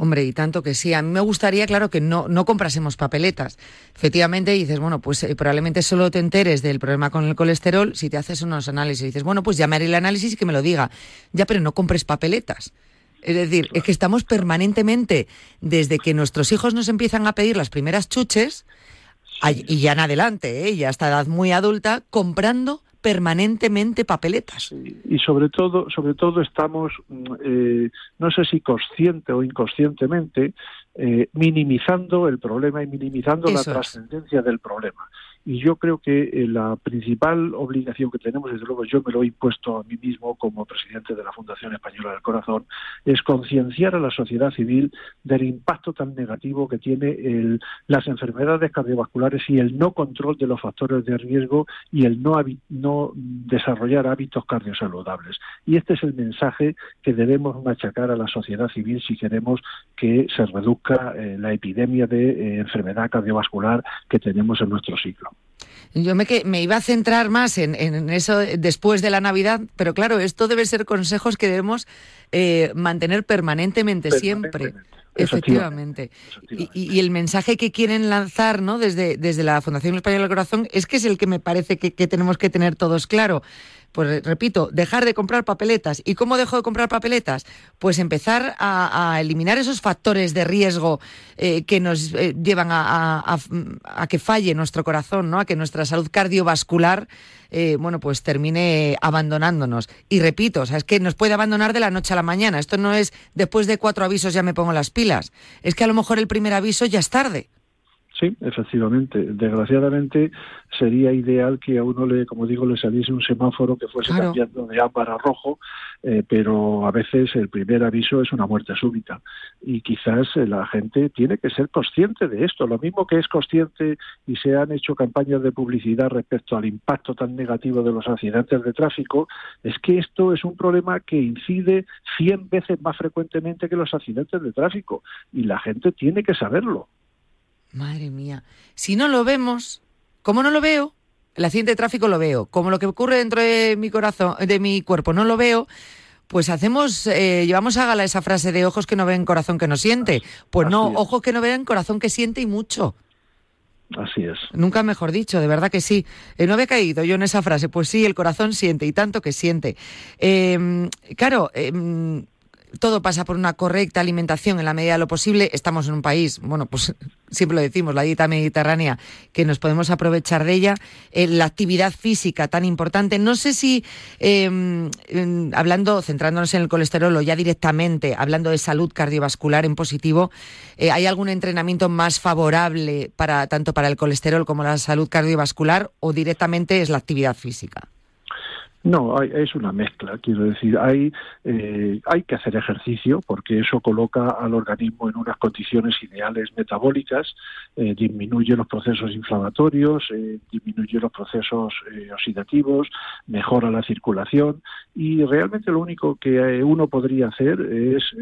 Hombre, y tanto que sí. A mí me gustaría, claro, que no, no comprásemos papeletas. Efectivamente, dices, bueno, pues eh, probablemente solo te enteres del problema con el colesterol si te haces unos análisis. dices, bueno, pues llamaré el análisis y que me lo diga. Ya, pero no compres papeletas. Es decir, es que estamos permanentemente, desde que nuestros hijos nos empiezan a pedir las primeras chuches, y ya en adelante, ¿eh? ya hasta edad muy adulta, comprando permanentemente papeletas. y sobre todo, sobre todo estamos, mm, eh, no sé si consciente o inconscientemente, eh, minimizando el problema y minimizando la trascendencia del problema. Y yo creo que eh, la principal obligación que tenemos, desde luego yo me lo he impuesto a mí mismo como presidente de la Fundación Española del Corazón, es concienciar a la sociedad civil del impacto tan negativo que tiene las enfermedades cardiovasculares y el no control de los factores de riesgo y el no, no desarrollar hábitos cardiosaludables. Y este es el mensaje que debemos machacar a la sociedad civil si queremos que se reduzca eh, la epidemia de eh, enfermedad cardiovascular que tenemos en nuestro siglo. Yo me, me iba a centrar más en, eso después de la Navidad, pero claro, esto debe ser consejos que debemos eh, mantener permanentemente, siempre. Efectivamente. Y, el mensaje que quieren lanzar ¿no? desde, desde la Fundación Española del Corazón es que es el que me parece que tenemos que tener todos claro pues repito, dejar de comprar papeletas. ¿Y cómo dejo de comprar papeletas? Pues empezar a, eliminar esos factores de riesgo eh, que nos eh, llevan a, que falle nuestro corazón, ¿no? A que nuestra salud cardiovascular, eh, bueno, pues termine abandonándonos. Y repito, o sea, es que nos puede abandonar de la noche a la mañana. Esto no es después de cuatro avisos ya me pongo las pilas. Es que a lo mejor el primer aviso ya es tarde. Sí, efectivamente. Desgraciadamente sería ideal que a uno le, como digo, le saliese un semáforo que fuese cambiando de ámbar a rojo, eh, pero a veces el primer aviso es una muerte súbita y quizás eh, la gente tiene que ser consciente de esto. Lo mismo que es consciente y se han hecho campañas de publicidad respecto al impacto tan negativo de los accidentes de tráfico, es que esto es un problema que incide 100 veces más frecuentemente que los accidentes de tráfico y la gente tiene que saberlo. Madre mía. Si no lo vemos, ¿cómo no lo veo? El accidente de tráfico lo veo. Como lo que ocurre dentro de mi corazón, de mi cuerpo, no lo veo. Pues hacemos, eh, llevamos a gala esa frase de ojos que no ven, corazón que no siente. Pues no, ojos que no ven, corazón que siente y mucho. Así es. Nunca mejor dicho, de verdad que sí. Eh, no había caído yo en esa frase. Pues sí, el corazón siente y tanto que siente. Eh, claro, em, todo pasa por una correcta alimentación en la medida de lo posible. Estamos en un país, bueno, pues [LAUGHS] siempre lo decimos, la dieta mediterránea, que nos podemos aprovechar de ella. Eh, la actividad física tan importante. No sé si, em, hablando, centrándonos en el colesterol o ya directamente, hablando de salud cardiovascular en positivo, eh, ¿hay algún entrenamiento más favorable para tanto para el colesterol como la salud cardiovascular o directamente es la actividad física? No, es una mezcla, quiero decir, hay, eh, hay que hacer ejercicio porque eso coloca al organismo en unas condiciones ideales metabólicas, eh, disminuye los procesos inflamatorios, eh, disminuye los procesos oxidativos, mejora la circulación y realmente lo único que uno podría hacer es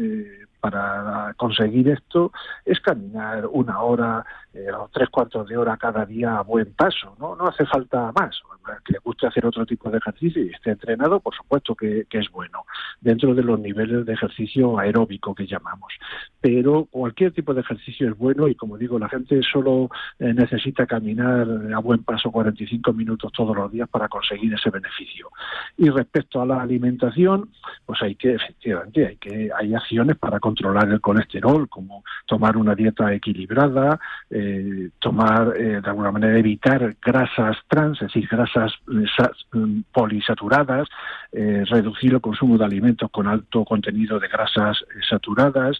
para conseguir esto es caminar una hora eh, o tres cuartos de hora cada día a buen paso, ¿no? No hace falta más. Que le guste hacer otro tipo de ejercicio y esté entrenado, por supuesto que, es bueno, dentro de los niveles de ejercicio aeróbico que llamamos. Pero cualquier tipo de ejercicio es bueno y, como digo, la gente solo eh, necesita caminar a buen paso 45 minutos todos los días para conseguir ese beneficio. Y respecto a la alimentación, pues hay que, efectivamente, hay que hay acciones para controlar el colesterol, como tomar una dieta equilibrada, eh, tomar, eh, de alguna manera, evitar grasas trans, es decir, grasas eh, mm, polisaturadas, reducir el consumo de alimentos con alto contenido de grasas saturadas,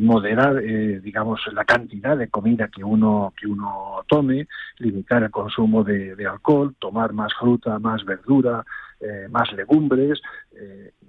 moderar, digamos, la cantidad de comida que uno, que uno tome, limitar el consumo de, de alcohol, tomar más fruta, más verdura, más legumbres,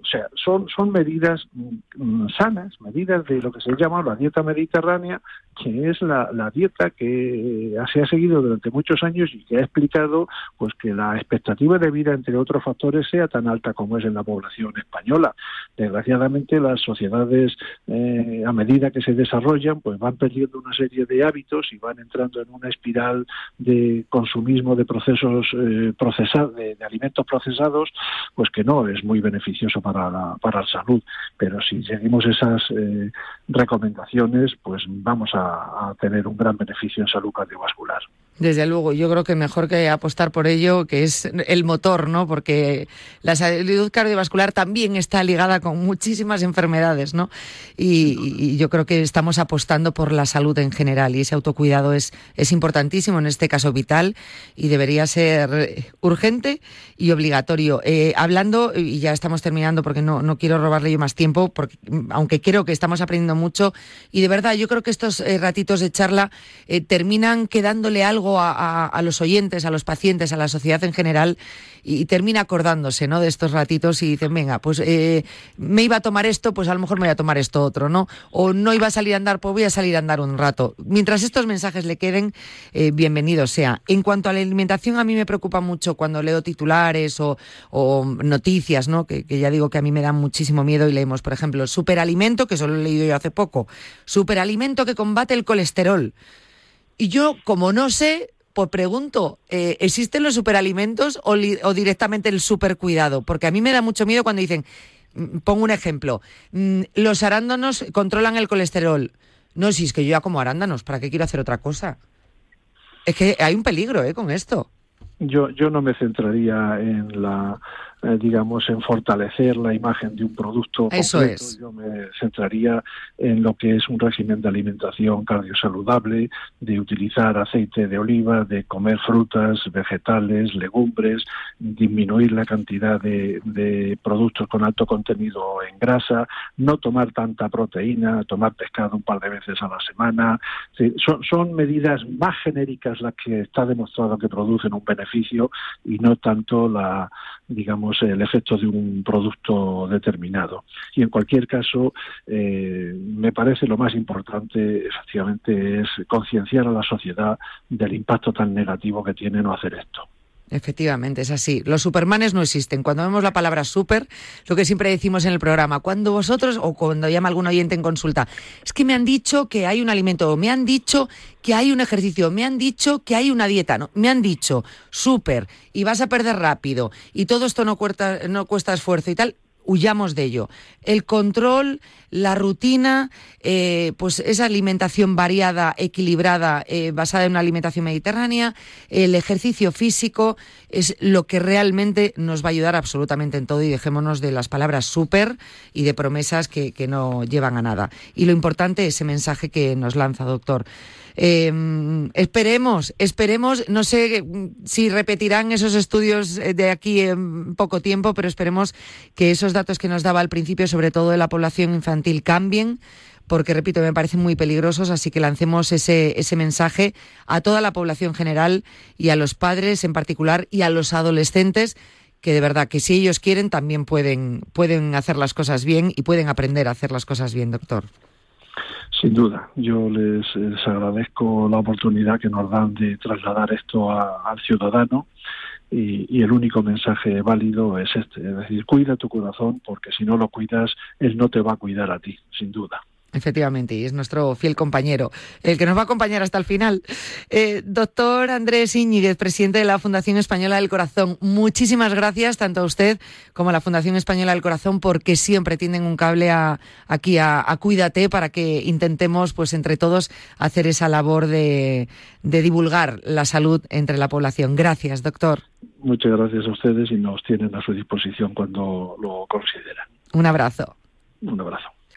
o sea, son, son medidas mm, sanas, medidas de lo que se llama la dieta mediterránea, que es la, la dieta que se ha seguido durante muchos años y que ha explicado pues que la expectativa de vida, entre otros factores, sea tan alta como es en la población española. Desgraciadamente, las sociedades, eh, a medida que se desarrollan, pues van perdiendo una serie de hábitos y van entrando en una espiral de consumismo de procesos eh, procesados, de, alimentos procesados, pues que no es muy beneficioso para para la, para la salud. Pero si seguimos esas eh, recomendaciones, pues vamos a tener un gran beneficio en salud cardiovascular. Desde luego, yo creo que mejor que apostar por ello, que es el motor, ¿no? Porque la salud cardiovascular también está ligada con muchísimas enfermedades, ¿no? Y, yo creo que estamos apostando por la salud en general y ese autocuidado es, es importantísimo, en este caso vital, y debería ser urgente y obligatorio. Eh, hablando, y ya estamos terminando porque no, no quiero robarle yo más tiempo, porque aunque creo que estamos aprendiendo mucho, y de verdad yo creo que estos eh, ratitos de charla eh, terminan quedándole algo a, los oyentes, a los pacientes, a la sociedad en general y, termina acordándose ¿no? de estos ratitos y dicen, venga, pues eh, me iba a tomar esto, pues a lo mejor me voy a tomar esto otro, ¿no? O no iba a salir a andar, pues voy a salir a andar un rato. Mientras estos mensajes le queden, eh, bienvenido sea. En cuanto a la alimentación, a mí me preocupa mucho cuando leo titulares o, noticias, ¿no? Que, ya digo que a mí me dan muchísimo miedo y leemos, por ejemplo, superalimento, que solo he leído yo hace poco, superalimento que combate el colesterol. Y yo, como no sé, pues pregunto, eh, ¿existen los superalimentos o, directamente el supercuidado? Porque a mí me da mucho miedo cuando dicen, mm, pongo un ejemplo, mm, los arándanos controlan el colesterol. No, si es que yo ya como arándanos, ¿para qué quiero hacer otra cosa? Es que hay un peligro ¿eh? con esto. Yo, yo no me centraría en la eh, digamos, en fortalecer la imagen de un producto Eso completo. es. Yo me centraría en lo que es un régimen de alimentación cardiosaludable, de utilizar aceite de oliva, de comer frutas, vegetales, legumbres, disminuir la cantidad de, de productos con alto contenido en grasa, no tomar tanta proteína, tomar pescado un par de veces a la semana. Sí, son, son medidas más genéricas las que está demostrado que producen un beneficio y no tanto la digamos el efecto de un producto determinado. Y en cualquier caso eh, me parece lo más importante efectivamente es concienciar a la sociedad del impacto tan negativo que tiene no hacer esto Efectivamente, es así. Los supermanes no existen. Cuando vemos la palabra super, lo que siempre decimos en el programa, cuando vosotros, o cuando llama algún oyente en consulta, es que me han dicho que hay un alimento, me han dicho que hay un ejercicio, me han dicho que hay una dieta, no, me han dicho super, y vas a perder rápido, y todo esto no cuesta, no cuesta esfuerzo y tal, huyamos de ello. El control, la rutina, eh, pues esa alimentación variada, equilibrada, eh, basada en una alimentación mediterránea, el ejercicio físico es lo que realmente nos va a ayudar absolutamente en todo y dejémonos de las palabras súper y de promesas que, que no llevan a nada. Y lo importante es ese mensaje que nos lanza, doctor. Eh, esperemos, esperemos, no sé si repetirán esos estudios de aquí en poco tiempo, pero esperemos que esos datos que nos daba al principio, sobre todo de la población infantil, cambien porque, repito, me parecen muy peligrosos, así que lancemos ese, ese mensaje a toda la población general y a los padres en particular y a los adolescentes que de verdad que si ellos quieren también pueden, pueden hacer las cosas bien y pueden aprender a hacer las cosas bien, doctor. Sin duda, yo les, agradezco la oportunidad que nos dan de trasladar esto al ciudadano y, y, el único mensaje válido es este, es decir, cuida tu corazón porque si no lo cuidas, él no te va a cuidar a ti, sin duda. Efectivamente, y es nuestro fiel compañero, el que nos va a acompañar hasta el final. Eh, doctor Andrés Iñiguez, presidente de la Fundación Española del Corazón, muchísimas gracias tanto a usted como a la Fundación Española del Corazón porque siempre tienen un cable a, aquí a, a, Cuídate para que intentemos, pues entre todos, hacer esa labor de, de divulgar la salud entre la población. Gracias, doctor. Muchas gracias a ustedes y nos tienen a su disposición cuando lo consideran. Un abrazo. Un abrazo.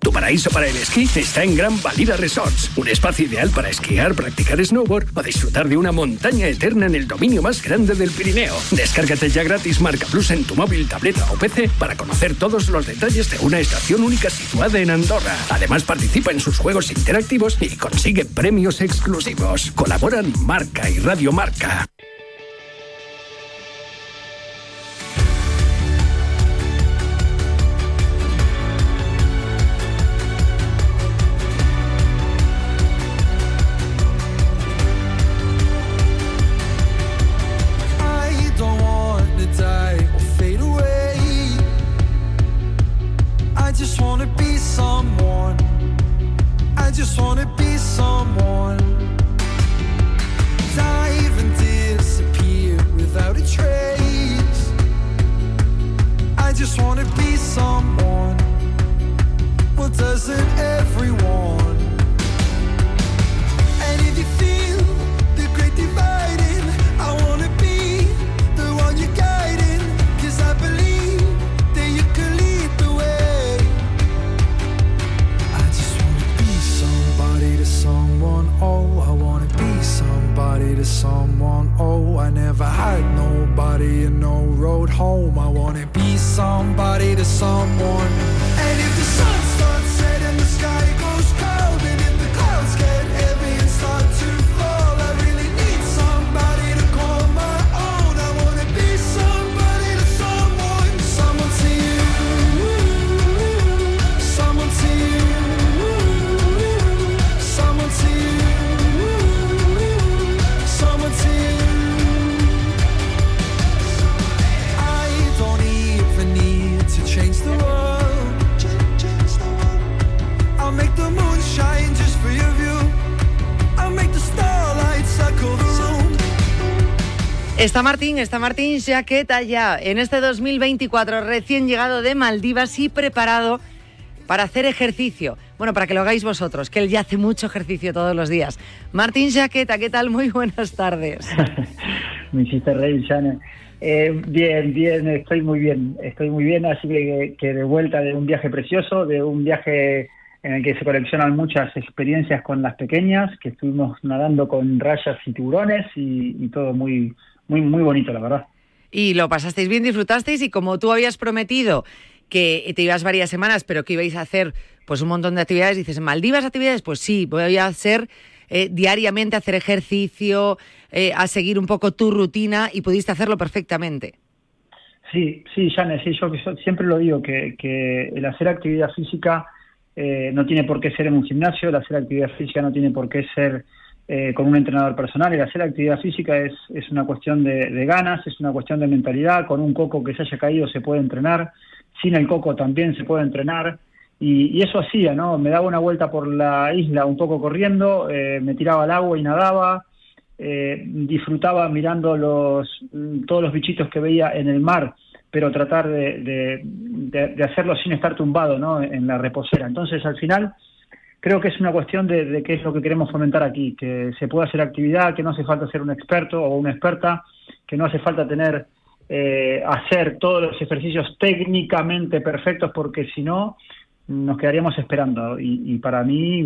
Tu paraíso para el esquí está en Gran Valira Resorts, un espacio ideal para esquiar, practicar snowboard o disfrutar de una montaña eterna en el dominio más grande del Pirineo. Descárgate ya gratis Marca Plus en tu móvil, tableta o PC para conocer todos los detalles de una estación única situada en Andorra. Además participa en sus juegos interactivos y consigue premios exclusivos. Colaboran Marca y Radio Marca. home. I wanna be somebody to someone. Está Martín, está Martín Jaqueta ya en este 2024 recién llegado de Maldivas y preparado para hacer ejercicio. Bueno, para que lo hagáis vosotros, que él ya hace mucho ejercicio todos los días. Martín Jaqueta, ¿qué tal? Muy buenas tardes. [LAUGHS] Me hiciste reír, Jane. Eh, bien, bien, estoy muy bien, estoy muy bien, así que, que de vuelta de un viaje precioso, de un viaje en el que se coleccionan muchas experiencias con las pequeñas, que estuvimos nadando con rayas y tiburones y todo muy, muy, muy bonito, la verdad. Y lo pasasteis bien, disfrutasteis y como tú habías prometido que te ibas varias semanas, pero que ibais a hacer pues un montón de actividades, dices, ¿en Maldivas actividades? Pues sí, voy a hacer eh, diariamente, hacer ejercicio, eh, a seguir un poco tu rutina y pudiste hacerlo perfectamente. Sí, sí, Janes, sí, yo siempre lo digo, que, que el hacer actividad física eh, no tiene por qué ser en un gimnasio, el hacer actividad física no tiene por qué ser eh, con un entrenador personal. El hacer actividad física es, es una cuestión de, ganas, es una cuestión de mentalidad. Con un coco que se haya caído se puede entrenar, sin el coco también se puede entrenar. Y, eso hacía, ¿no? Me daba una vuelta por la isla un poco corriendo, eh, me tiraba al agua y nadaba, eh, disfrutaba mirando los, todos los bichitos que veía en el mar, pero tratar de, de hacerlo sin estar tumbado, ¿no? En la reposera. Entonces, al final creo que es una cuestión de, qué es lo que queremos fomentar aquí, que se pueda hacer actividad, que no hace falta ser un experto o una experta, que no hace falta tener eh, hacer todos los ejercicios técnicamente perfectos, porque si no nos quedaríamos esperando. Y, para mí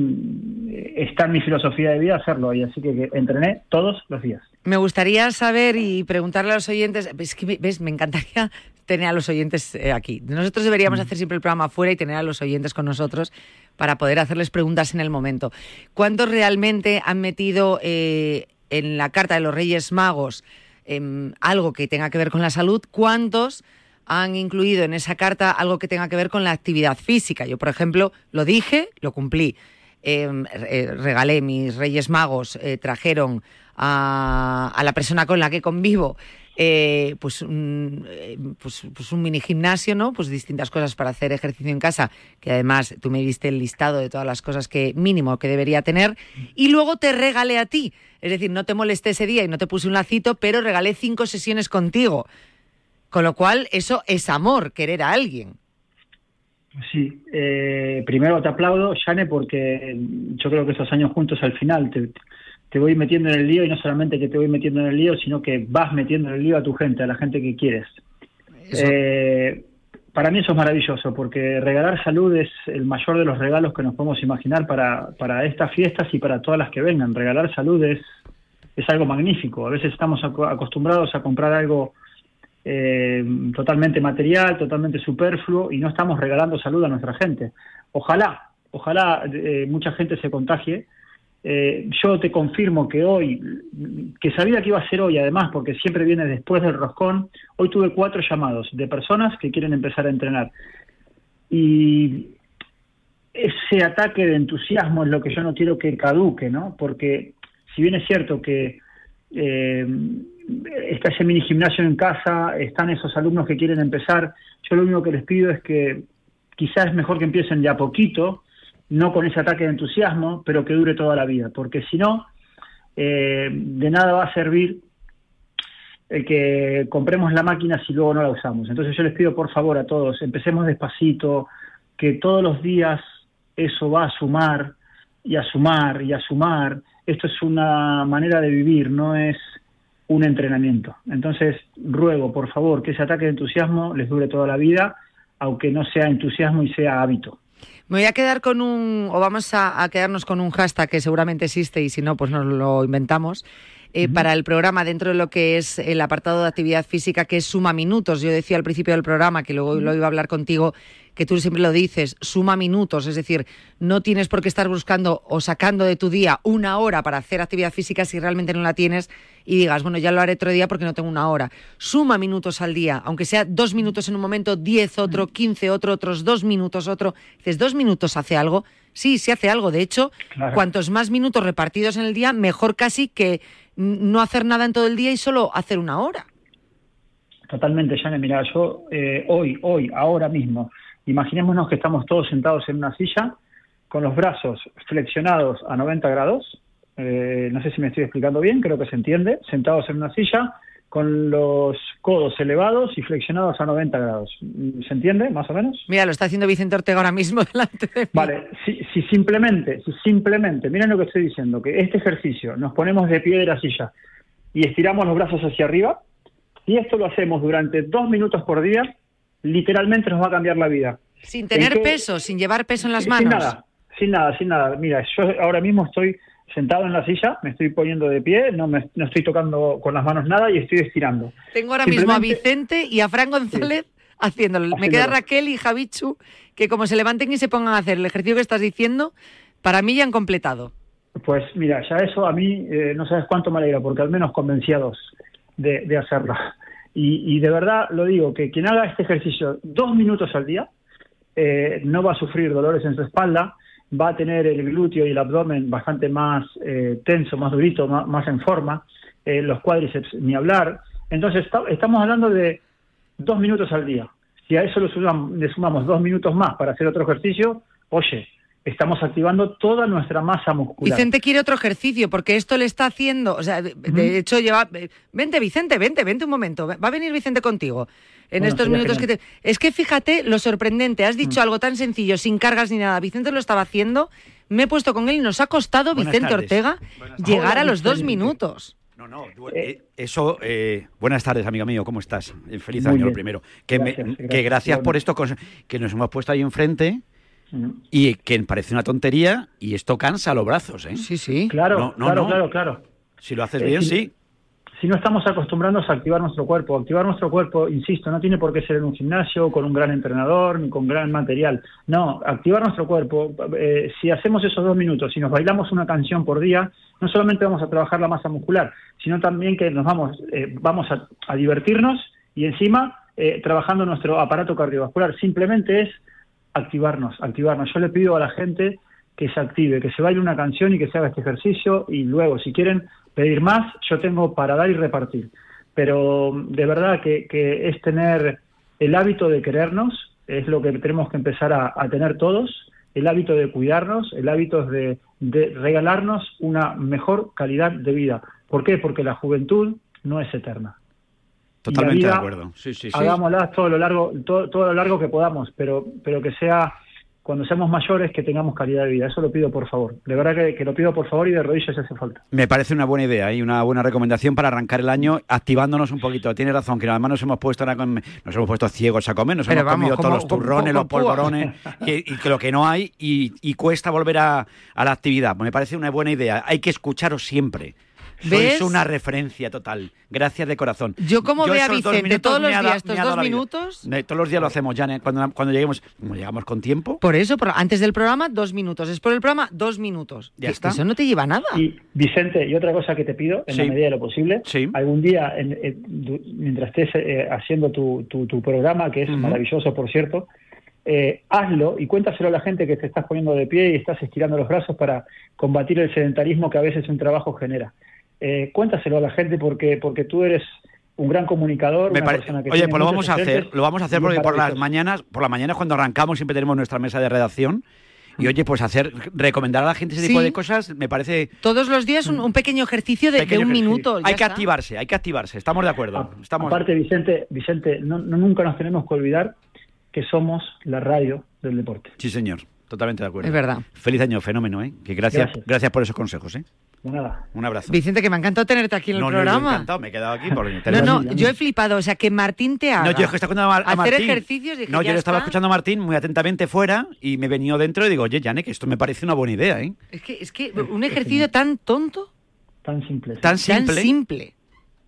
está en mi filosofía de vida hacerlo, y así que, entrené todos los días. Me gustaría saber y preguntarle a los oyentes, ves, me encantaría tener a los oyentes eh, aquí. Nosotros deberíamos mm. hacer siempre el programa afuera y tener a los oyentes con nosotros para poder hacerles preguntas en el momento. ¿Cuántos realmente han metido eh, en la carta de los Reyes Magos em, algo que tenga que ver con la salud? ¿Cuántos han incluido en esa carta algo que tenga que ver con la actividad física? Yo, por ejemplo, lo dije, lo cumplí. Em, eh, regalé, mis Reyes Magos trajeron a, la persona con la que convivo eh, pues, un, eh, pues, pues, un mini gimnasio, ¿no? Pues distintas cosas para hacer ejercicio en casa, que además tú me diste el listado de todas las cosas que mínimo que debería tener, y luego te regalé a ti. Es decir, no te molesté ese día y no te puse un lacito, pero regalé cinco sesiones contigo. Con lo cual, eso es amor, querer a alguien. Sí, eh, primero te aplaudo, Shane, porque yo creo que estos años juntos al final te, te voy metiendo en el lío y no solamente que te voy metiendo en el lío, sino que vas metiendo en el lío a tu gente, a la gente que quieres. Eh, para mí eso es maravilloso, porque regalar salud es el mayor de los regalos que nos podemos imaginar para, para estas fiestas y para todas las que vengan. Regalar salud es, es algo magnífico. A veces estamos acostumbrados a comprar algo eh, totalmente material, totalmente superfluo, y no estamos regalando salud a nuestra gente. Ojalá, ojalá eh, mucha gente se contagie eh, yo te confirmo que hoy, que sabía que iba a ser hoy además, porque siempre viene después del roscón, hoy tuve cuatro llamados de personas que quieren empezar a entrenar. Y ese ataque de entusiasmo es lo que yo no quiero que caduque, ¿no? Porque si bien es cierto que eh, está ese mini gimnasio en casa, están esos alumnos que quieren empezar, yo lo único que les pido es que quizás es mejor que empiecen de a poquito, no con ese ataque de entusiasmo, pero que dure toda la vida, porque si no, eh, de nada va a servir el que compremos la máquina si luego no la usamos. Entonces yo les pido por favor a todos, empecemos despacito, que todos los días eso va a sumar y a sumar y a sumar. Esto es una manera de vivir, no es un entrenamiento. Entonces ruego por favor que ese ataque de entusiasmo les dure toda la vida, aunque no sea entusiasmo y sea hábito. Me voy a quedar con un, o vamos a, quedarnos con un hashtag que seguramente existe y si no, pues nos lo inventamos. Eh, para el programa dentro de lo que es el apartado de actividad física que suma minutos. Yo decía al principio del programa que luego lo iba a hablar contigo que tú siempre lo dices, suma minutos, es decir, no tienes por qué estar buscando o sacando de tu día una hora para hacer actividad física si realmente no la tienes y digas, bueno, ya lo haré otro día porque no tengo una hora. Suma minutos al día, aunque sea dos minutos en un momento, diez otro, quince otro, otros dos minutos otro. Dices, dos minutos hace algo. Sí, sí hace algo. De hecho, cuantos más minutos repartidos en el día, mejor casi que no hacer nada en todo el día y solo hacer una hora. Totalmente, Jane. Mira, yo eh, hoy, hoy, ahora mismo, Imaginémonos que estamos todos sentados en una silla con los brazos flexionados a 90 grados. Eh, no sé si me estoy explicando bien, creo que se entiende. Sentados en una silla con los codos elevados y flexionados a 90 grados. ¿Se entiende, más o menos? Mira, lo está haciendo Vicente Ortega ahora mismo [LAUGHS] delante de mí. Vale, si, si simplemente, si simplemente, miren lo que estoy diciendo, que este ejercicio, nos ponemos de pie de la silla y estiramos los brazos hacia arriba, y esto lo hacemos durante dos minutos por día, literalmente nos va a cambiar la vida. Sin tener peso, sin llevar peso en las manos. Sin nada, sin nada, sin nada. Mira, yo ahora mismo estoy sentado en la silla, me estoy poniendo de pie, no, me, no estoy tocando con las manos nada y estoy estirando. Tengo ahora mismo a Vicente y a Fran González haciéndolo. Me queda Raquel y Javichu, que como se levanten y se pongan a hacer el ejercicio que estás diciendo, para mí ya han completado. Pues mira, ya eso a mí eh, no sabes cuánto me alegra, porque al menos convenciados de, de hacerlo. Y, de verdad lo digo, que quien haga este ejercicio dos minutos al día eh, no va a sufrir dolores en su espalda, va a tener el glúteo y el abdomen bastante más eh, tenso, más durito, más, en forma, eh, los cuádriceps ni hablar. Entonces estamos hablando de dos minutos al día. Si a eso le sumamos dos minutos más para hacer otro ejercicio, oye, estamos activando toda nuestra masa muscular. Vicente quiere otro ejercicio porque esto le está haciendo, o sea, de, hecho lleva, vente Vicente, vente, vente un momento, va a venir Vicente contigo en estos minutos que te... Es que fíjate lo sorprendente, has dicho algo tan sencillo, sin cargas ni nada, Vicente lo estaba haciendo, me he puesto con él y nos ha costado, Vicente Ortega, llegar a los dos minutos. No, no, eh, eso, eh, buenas tardes, amigo mío, ¿cómo estás? Feliz año, lo primero. Que gracias, que gracias por esto que nos hemos puesto ahí enfrente y que parece una tontería y esto cansa los brazos, ¿eh? Sí, sí. Claro, claro, claro, claro. Si lo haces bien, sí. Si no estamos acostumbrándonos a activar nuestro cuerpo, activar nuestro cuerpo, insisto, no tiene por qué ser en un gimnasio, con un gran entrenador, ni con gran material. No, activar nuestro cuerpo, eh, si hacemos esos dos minutos, si nos bailamos una canción por día, no solamente vamos a trabajar la masa muscular, sino también que nos vamos, eh, vamos a, divertirnos y encima eh, trabajando nuestro aparato cardiovascular. Simplemente es activarnos, activarnos. Yo le pido a la gente que se active, que se baile una canción y que se haga este ejercicio y luego, si quieren pedir más, yo tengo para dar y repartir. Pero de verdad que, es tener el hábito de querernos, es lo que tenemos que empezar a, tener todos, el hábito de cuidarnos, el hábito de, regalarnos una mejor calidad de vida. ¿Por qué? Porque la juventud no es eterna. Totalmente de acuerdo. Sí, sí, Hagámoslas todo lo largo, todo, todo, lo largo que podamos, pero, pero que sea cuando seamos mayores que tengamos calidad de vida. Eso lo pido por favor. De verdad que, lo pido por favor y de rodillas hace falta. Me parece una buena idea y una buena recomendación para arrancar el año activándonos un poquito. Tiene razón, que además nos hemos puesto nos hemos puesto ciegos a comer, nos hemos comido todos los turrones, los polvorones y, que lo que no hay y, cuesta volver a, a la actividad. Me parece una buena idea. Hay que escucharos siempre. ¿Ves? Sois una referencia total. Gracias de corazón. Yo como veo a Vicente todos los días, estos dos minutos... todos los días lo hacemos, ya cuando, cuando lleguemos, como llegamos con tiempo. Por eso, antes del programa, dos minutos. Después del programa, dos minutos. Ya está. Eso no te lleva nada. Y Vicente, y otra cosa que te pido, en la medida de lo posible, algún día, mientras estés eh, haciendo tu, tu, programa, que es maravilloso, por cierto, eh, hazlo y cuéntaselo a la gente que te estás poniendo de pie y estás estirando los brazos para combatir el sedentarismo que a veces un trabajo genera eh, cuéntaselo a la gente porque, porque tú eres un gran comunicador. Oye, pues lo vamos a hacer, lo vamos a hacer porque por las mañanas, por las mañanas cuando arrancamos siempre tenemos nuestra mesa de redacción. Y oye, pues hacer, recomendar a la gente ese tipo de cosas me parece... Todos los días un, pequeño ejercicio de, un minuto. Hay que activarse, hay que activarse, estamos de acuerdo. Estamos... Aparte, Vicente, Vicente no, nunca nos tenemos que olvidar que somos la radio del deporte. Sí, señor, totalmente de acuerdo. Es verdad. Feliz año, fenómeno, ¿eh? Que gracias, gracias, gracias por esos consejos, ¿eh? nada. Un abrazo. Vicente, que me ha encantado tenerte aquí en el programa. No, me ha encantado, me he quedado aquí [LAUGHS] No, no, yo he flipado, o sea, que Martín te haga. No, yo es que estaba escuchando a, Hacer ejercicios. no, yo le estaba escuchando a Martín muy atentamente fuera y me he venido dentro y digo, oye, Jane, que esto me parece una buena idea, ¿eh? Es que, es que un ejercicio tan tonto. Tan simple. Tan simple. Tan simple.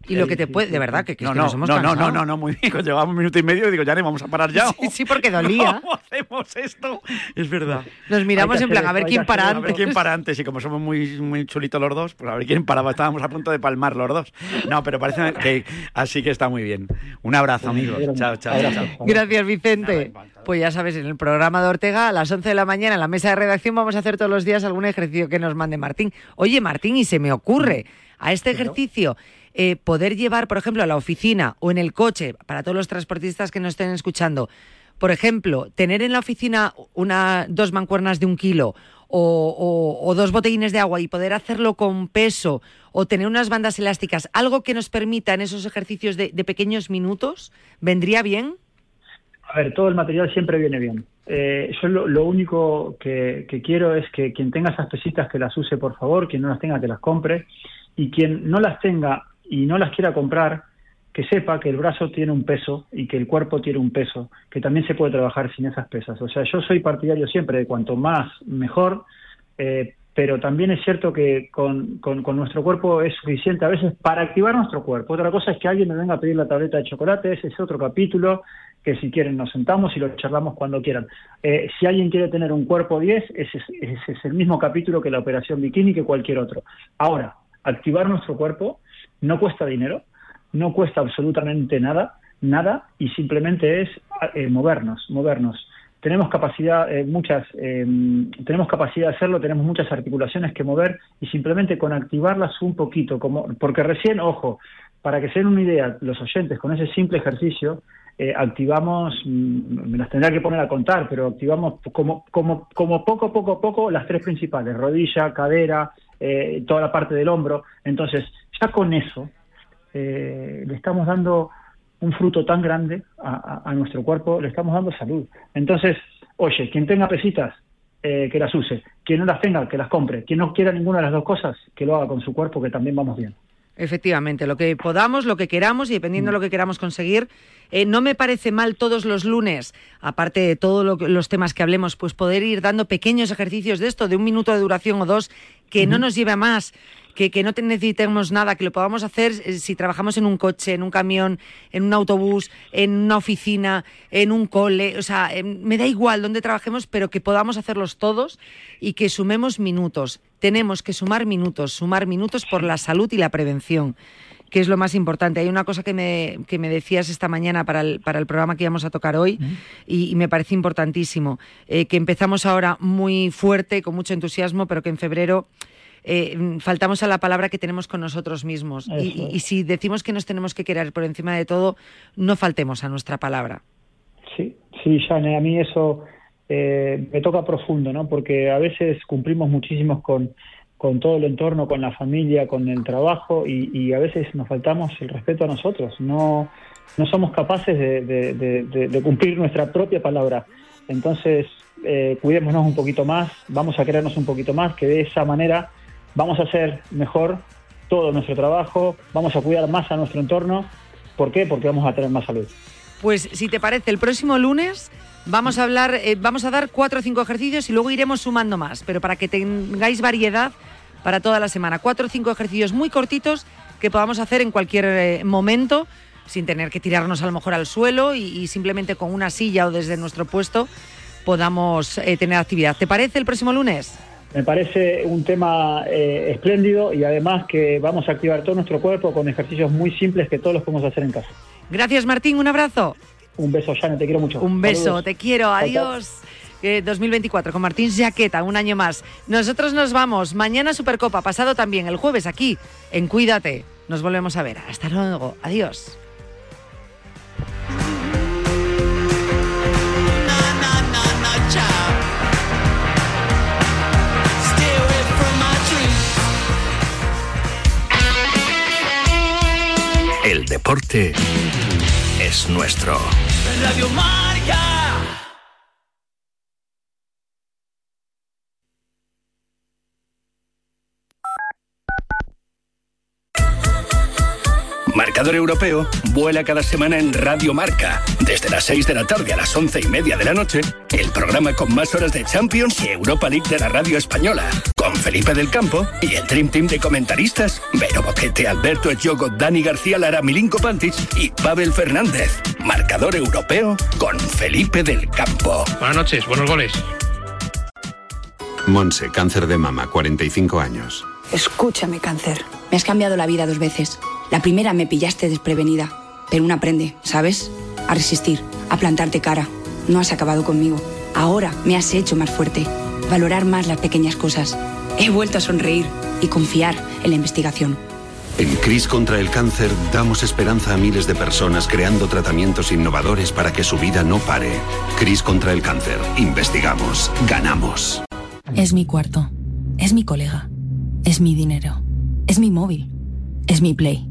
Y lo que te puede, de verdad, que, que, no, no, nos no, no, no, no, no, muy bien. Cuando llevamos un minuto y medio, digo, ya no vamos a parar ya. Sí, sí porque dolía. [LAUGHS] ¿Cómo hacemos esto? Es verdad. Nos miramos en plan, a ver quién para antes. A ver quién para antes. Y como somos muy, muy chulitos los dos, pues a ver quién paraba. Estábamos a punto de palmar los dos. No, pero parece que así que está muy bien. Un abrazo, amigos. Chao, chao, chao. Gracias, Vicente. Pues ya sabes, en el programa de Ortega, a las 11 de la mañana, en la mesa de redacción, vamos a hacer todos los días algún ejercicio que nos mande Martín. Oye, Martín, y se me ocurre, a este ejercicio eh, poder llevar, por ejemplo, a la oficina o en el coche, para todos los transportistas que nos estén escuchando, por ejemplo, tener en la oficina una, dos mancuernas de un kilo o, dos botellines de agua y poder hacerlo con peso o tener unas bandas elásticas, algo que nos permita en esos ejercicios de, pequeños minutos, ¿vendría bien? A ver, todo el material siempre viene bien. Eh, yo lo, único que, quiero es que quien tenga esas pesitas que las use, por favor, quien no las tenga que las compre y quien no las tenga y no las quiera comprar, que sepa que el brazo tiene un peso y que el cuerpo tiene un peso, que también se puede trabajar sin esas pesas. O sea, yo soy partidario siempre de cuanto más, mejor, eh, pero también es cierto que con, con, nuestro cuerpo es suficiente a veces para activar nuestro cuerpo. Otra cosa es que alguien me venga a pedir la tableta de chocolate, ese es otro capítulo, que si quieren nos sentamos y lo charlamos cuando quieran. Eh, si alguien quiere tener un cuerpo 10, ese, ese es el mismo capítulo que la operación bikini que cualquier otro. Ahora, activar nuestro cuerpo no cuesta dinero, no cuesta absolutamente nada, nada, y simplemente es eh, movernos, movernos. Tenemos capacidad, eh, muchas, em, tenemos capacidad de hacerlo, tenemos muchas articulaciones que mover y simplemente con activarlas un poquito, como, porque recién, ojo, para que se den una idea, los oyentes, con ese simple ejercicio, eh, activamos, mm, me las tendrá que poner a contar, pero activamos como, como, como poco, poco, poco las tres principales, rodilla, cadera, toda la parte del hombro. Entonces, ya con eso, eh, le estamos dando un fruto tan grande a, nuestro cuerpo, le estamos dando salud. Entonces, oye, quien tenga pesitas, eh, que las use. Quien no las tenga, que las compre. Quien no quiera ninguna de las dos cosas, que lo haga con su cuerpo, que también vamos bien. Efectivamente, lo que podamos, lo que queramos y dependiendo de lo que queramos conseguir. Eh, no me parece mal todos los lunes, aparte de todos los temas que hablemos, pues poder ir dando pequeños ejercicios de esto, de un minuto de duración o dos, que no nos lleve a más que, no necesitemos nada, que lo podamos hacer eh, si trabajamos en un coche, en un camión, en un autobús, en una oficina, en un cole, o sea, me da igual dónde trabajemos, pero que podamos hacerlos todos y que sumemos minutos. Tenemos que sumar minutos, sumar minutos por la salud y la prevención que es lo más importante. Hay una cosa que me, que me decías esta mañana para el, para el programa que íbamos a tocar hoy y, me parece importantísimo, eh, que empezamos ahora muy fuerte, con mucho entusiasmo, pero que en febrero eh, faltamos a la palabra que tenemos con nosotros mismos. Y, si decimos que nos tenemos que querer por encima de todo, no faltemos a nuestra palabra. Sí, sí, Jane, a mí eso eh, me toca profundo, ¿no? Porque a veces cumplimos muchísimos con, con todo el entorno, con la familia, con el trabajo y, a veces nos faltamos el respeto a nosotros. No, no somos capaces de, cumplir nuestra propia palabra. Entonces, eh, cuidémonos un poquito más, vamos a querernos un poquito más, que de esa manera vamos a hacer mejor todo nuestro trabajo, vamos a cuidar más a nuestro entorno. ¿Por qué? Porque vamos a tener más salud. Pues si te parece, el próximo lunes vamos a hablar, eh, vamos a dar cuatro o cinco ejercicios y luego iremos sumando más, pero para que tengáis variedad para toda la semana. Cuatro o cinco ejercicios muy cortitos que podamos hacer en cualquier eh, momento sin tener que tirarnos a lo mejor al suelo y, simplemente con una silla o desde nuestro puesto podamos eh, tener actividad. ¿Te parece el próximo lunes? Me parece un tema eh, espléndido y además que vamos a activar todo nuestro cuerpo con ejercicios muy simples que todos los podemos hacer en casa. Gracias Martín, un abrazo. Un beso, Shane, te quiero mucho. Un beso, te quiero, adiós. 2024 con Martín Jaqueta, un año más. Nosotros nos vamos. Mañana Supercopa, pasado también, el jueves aquí, en Cuídate. Nos volvemos a ver. Hasta luego. Adiós. Deporte es nuestro. Radio. Marcador Europeo vuela cada semana en Radio Marca. Desde las 6 de la tarde a las 11 y media de la noche, el programa con más horas de Champions y Europa League de la radio española. Con Felipe del Campo y el Dream Team de comentaristas: Vero Boquete, Alberto Echogo, Dani García Lara, Milinko Pantic y Pavel Fernández. Marcador Europeo con Felipe del Campo. Buenas noches, buenos goles. Monse, cáncer de mama, 45 años. Escúchame, cáncer. Me has cambiado la vida dos veces. La primera me pillaste desprevenida, pero una aprende, ¿sabes? A resistir, a plantarte cara. No has acabado conmigo. Ahora me has hecho más fuerte, valorar más las pequeñas cosas. He vuelto a sonreír y confiar en la investigación. En CRIS contra el cáncer damos esperanza a miles de personas creando tratamientos innovadores para que su vida no pare. CRIS contra el cáncer. Investigamos. Ganamos. Es mi cuarto. Es mi colega. Es mi dinero. Es mi móvil. Es mi play.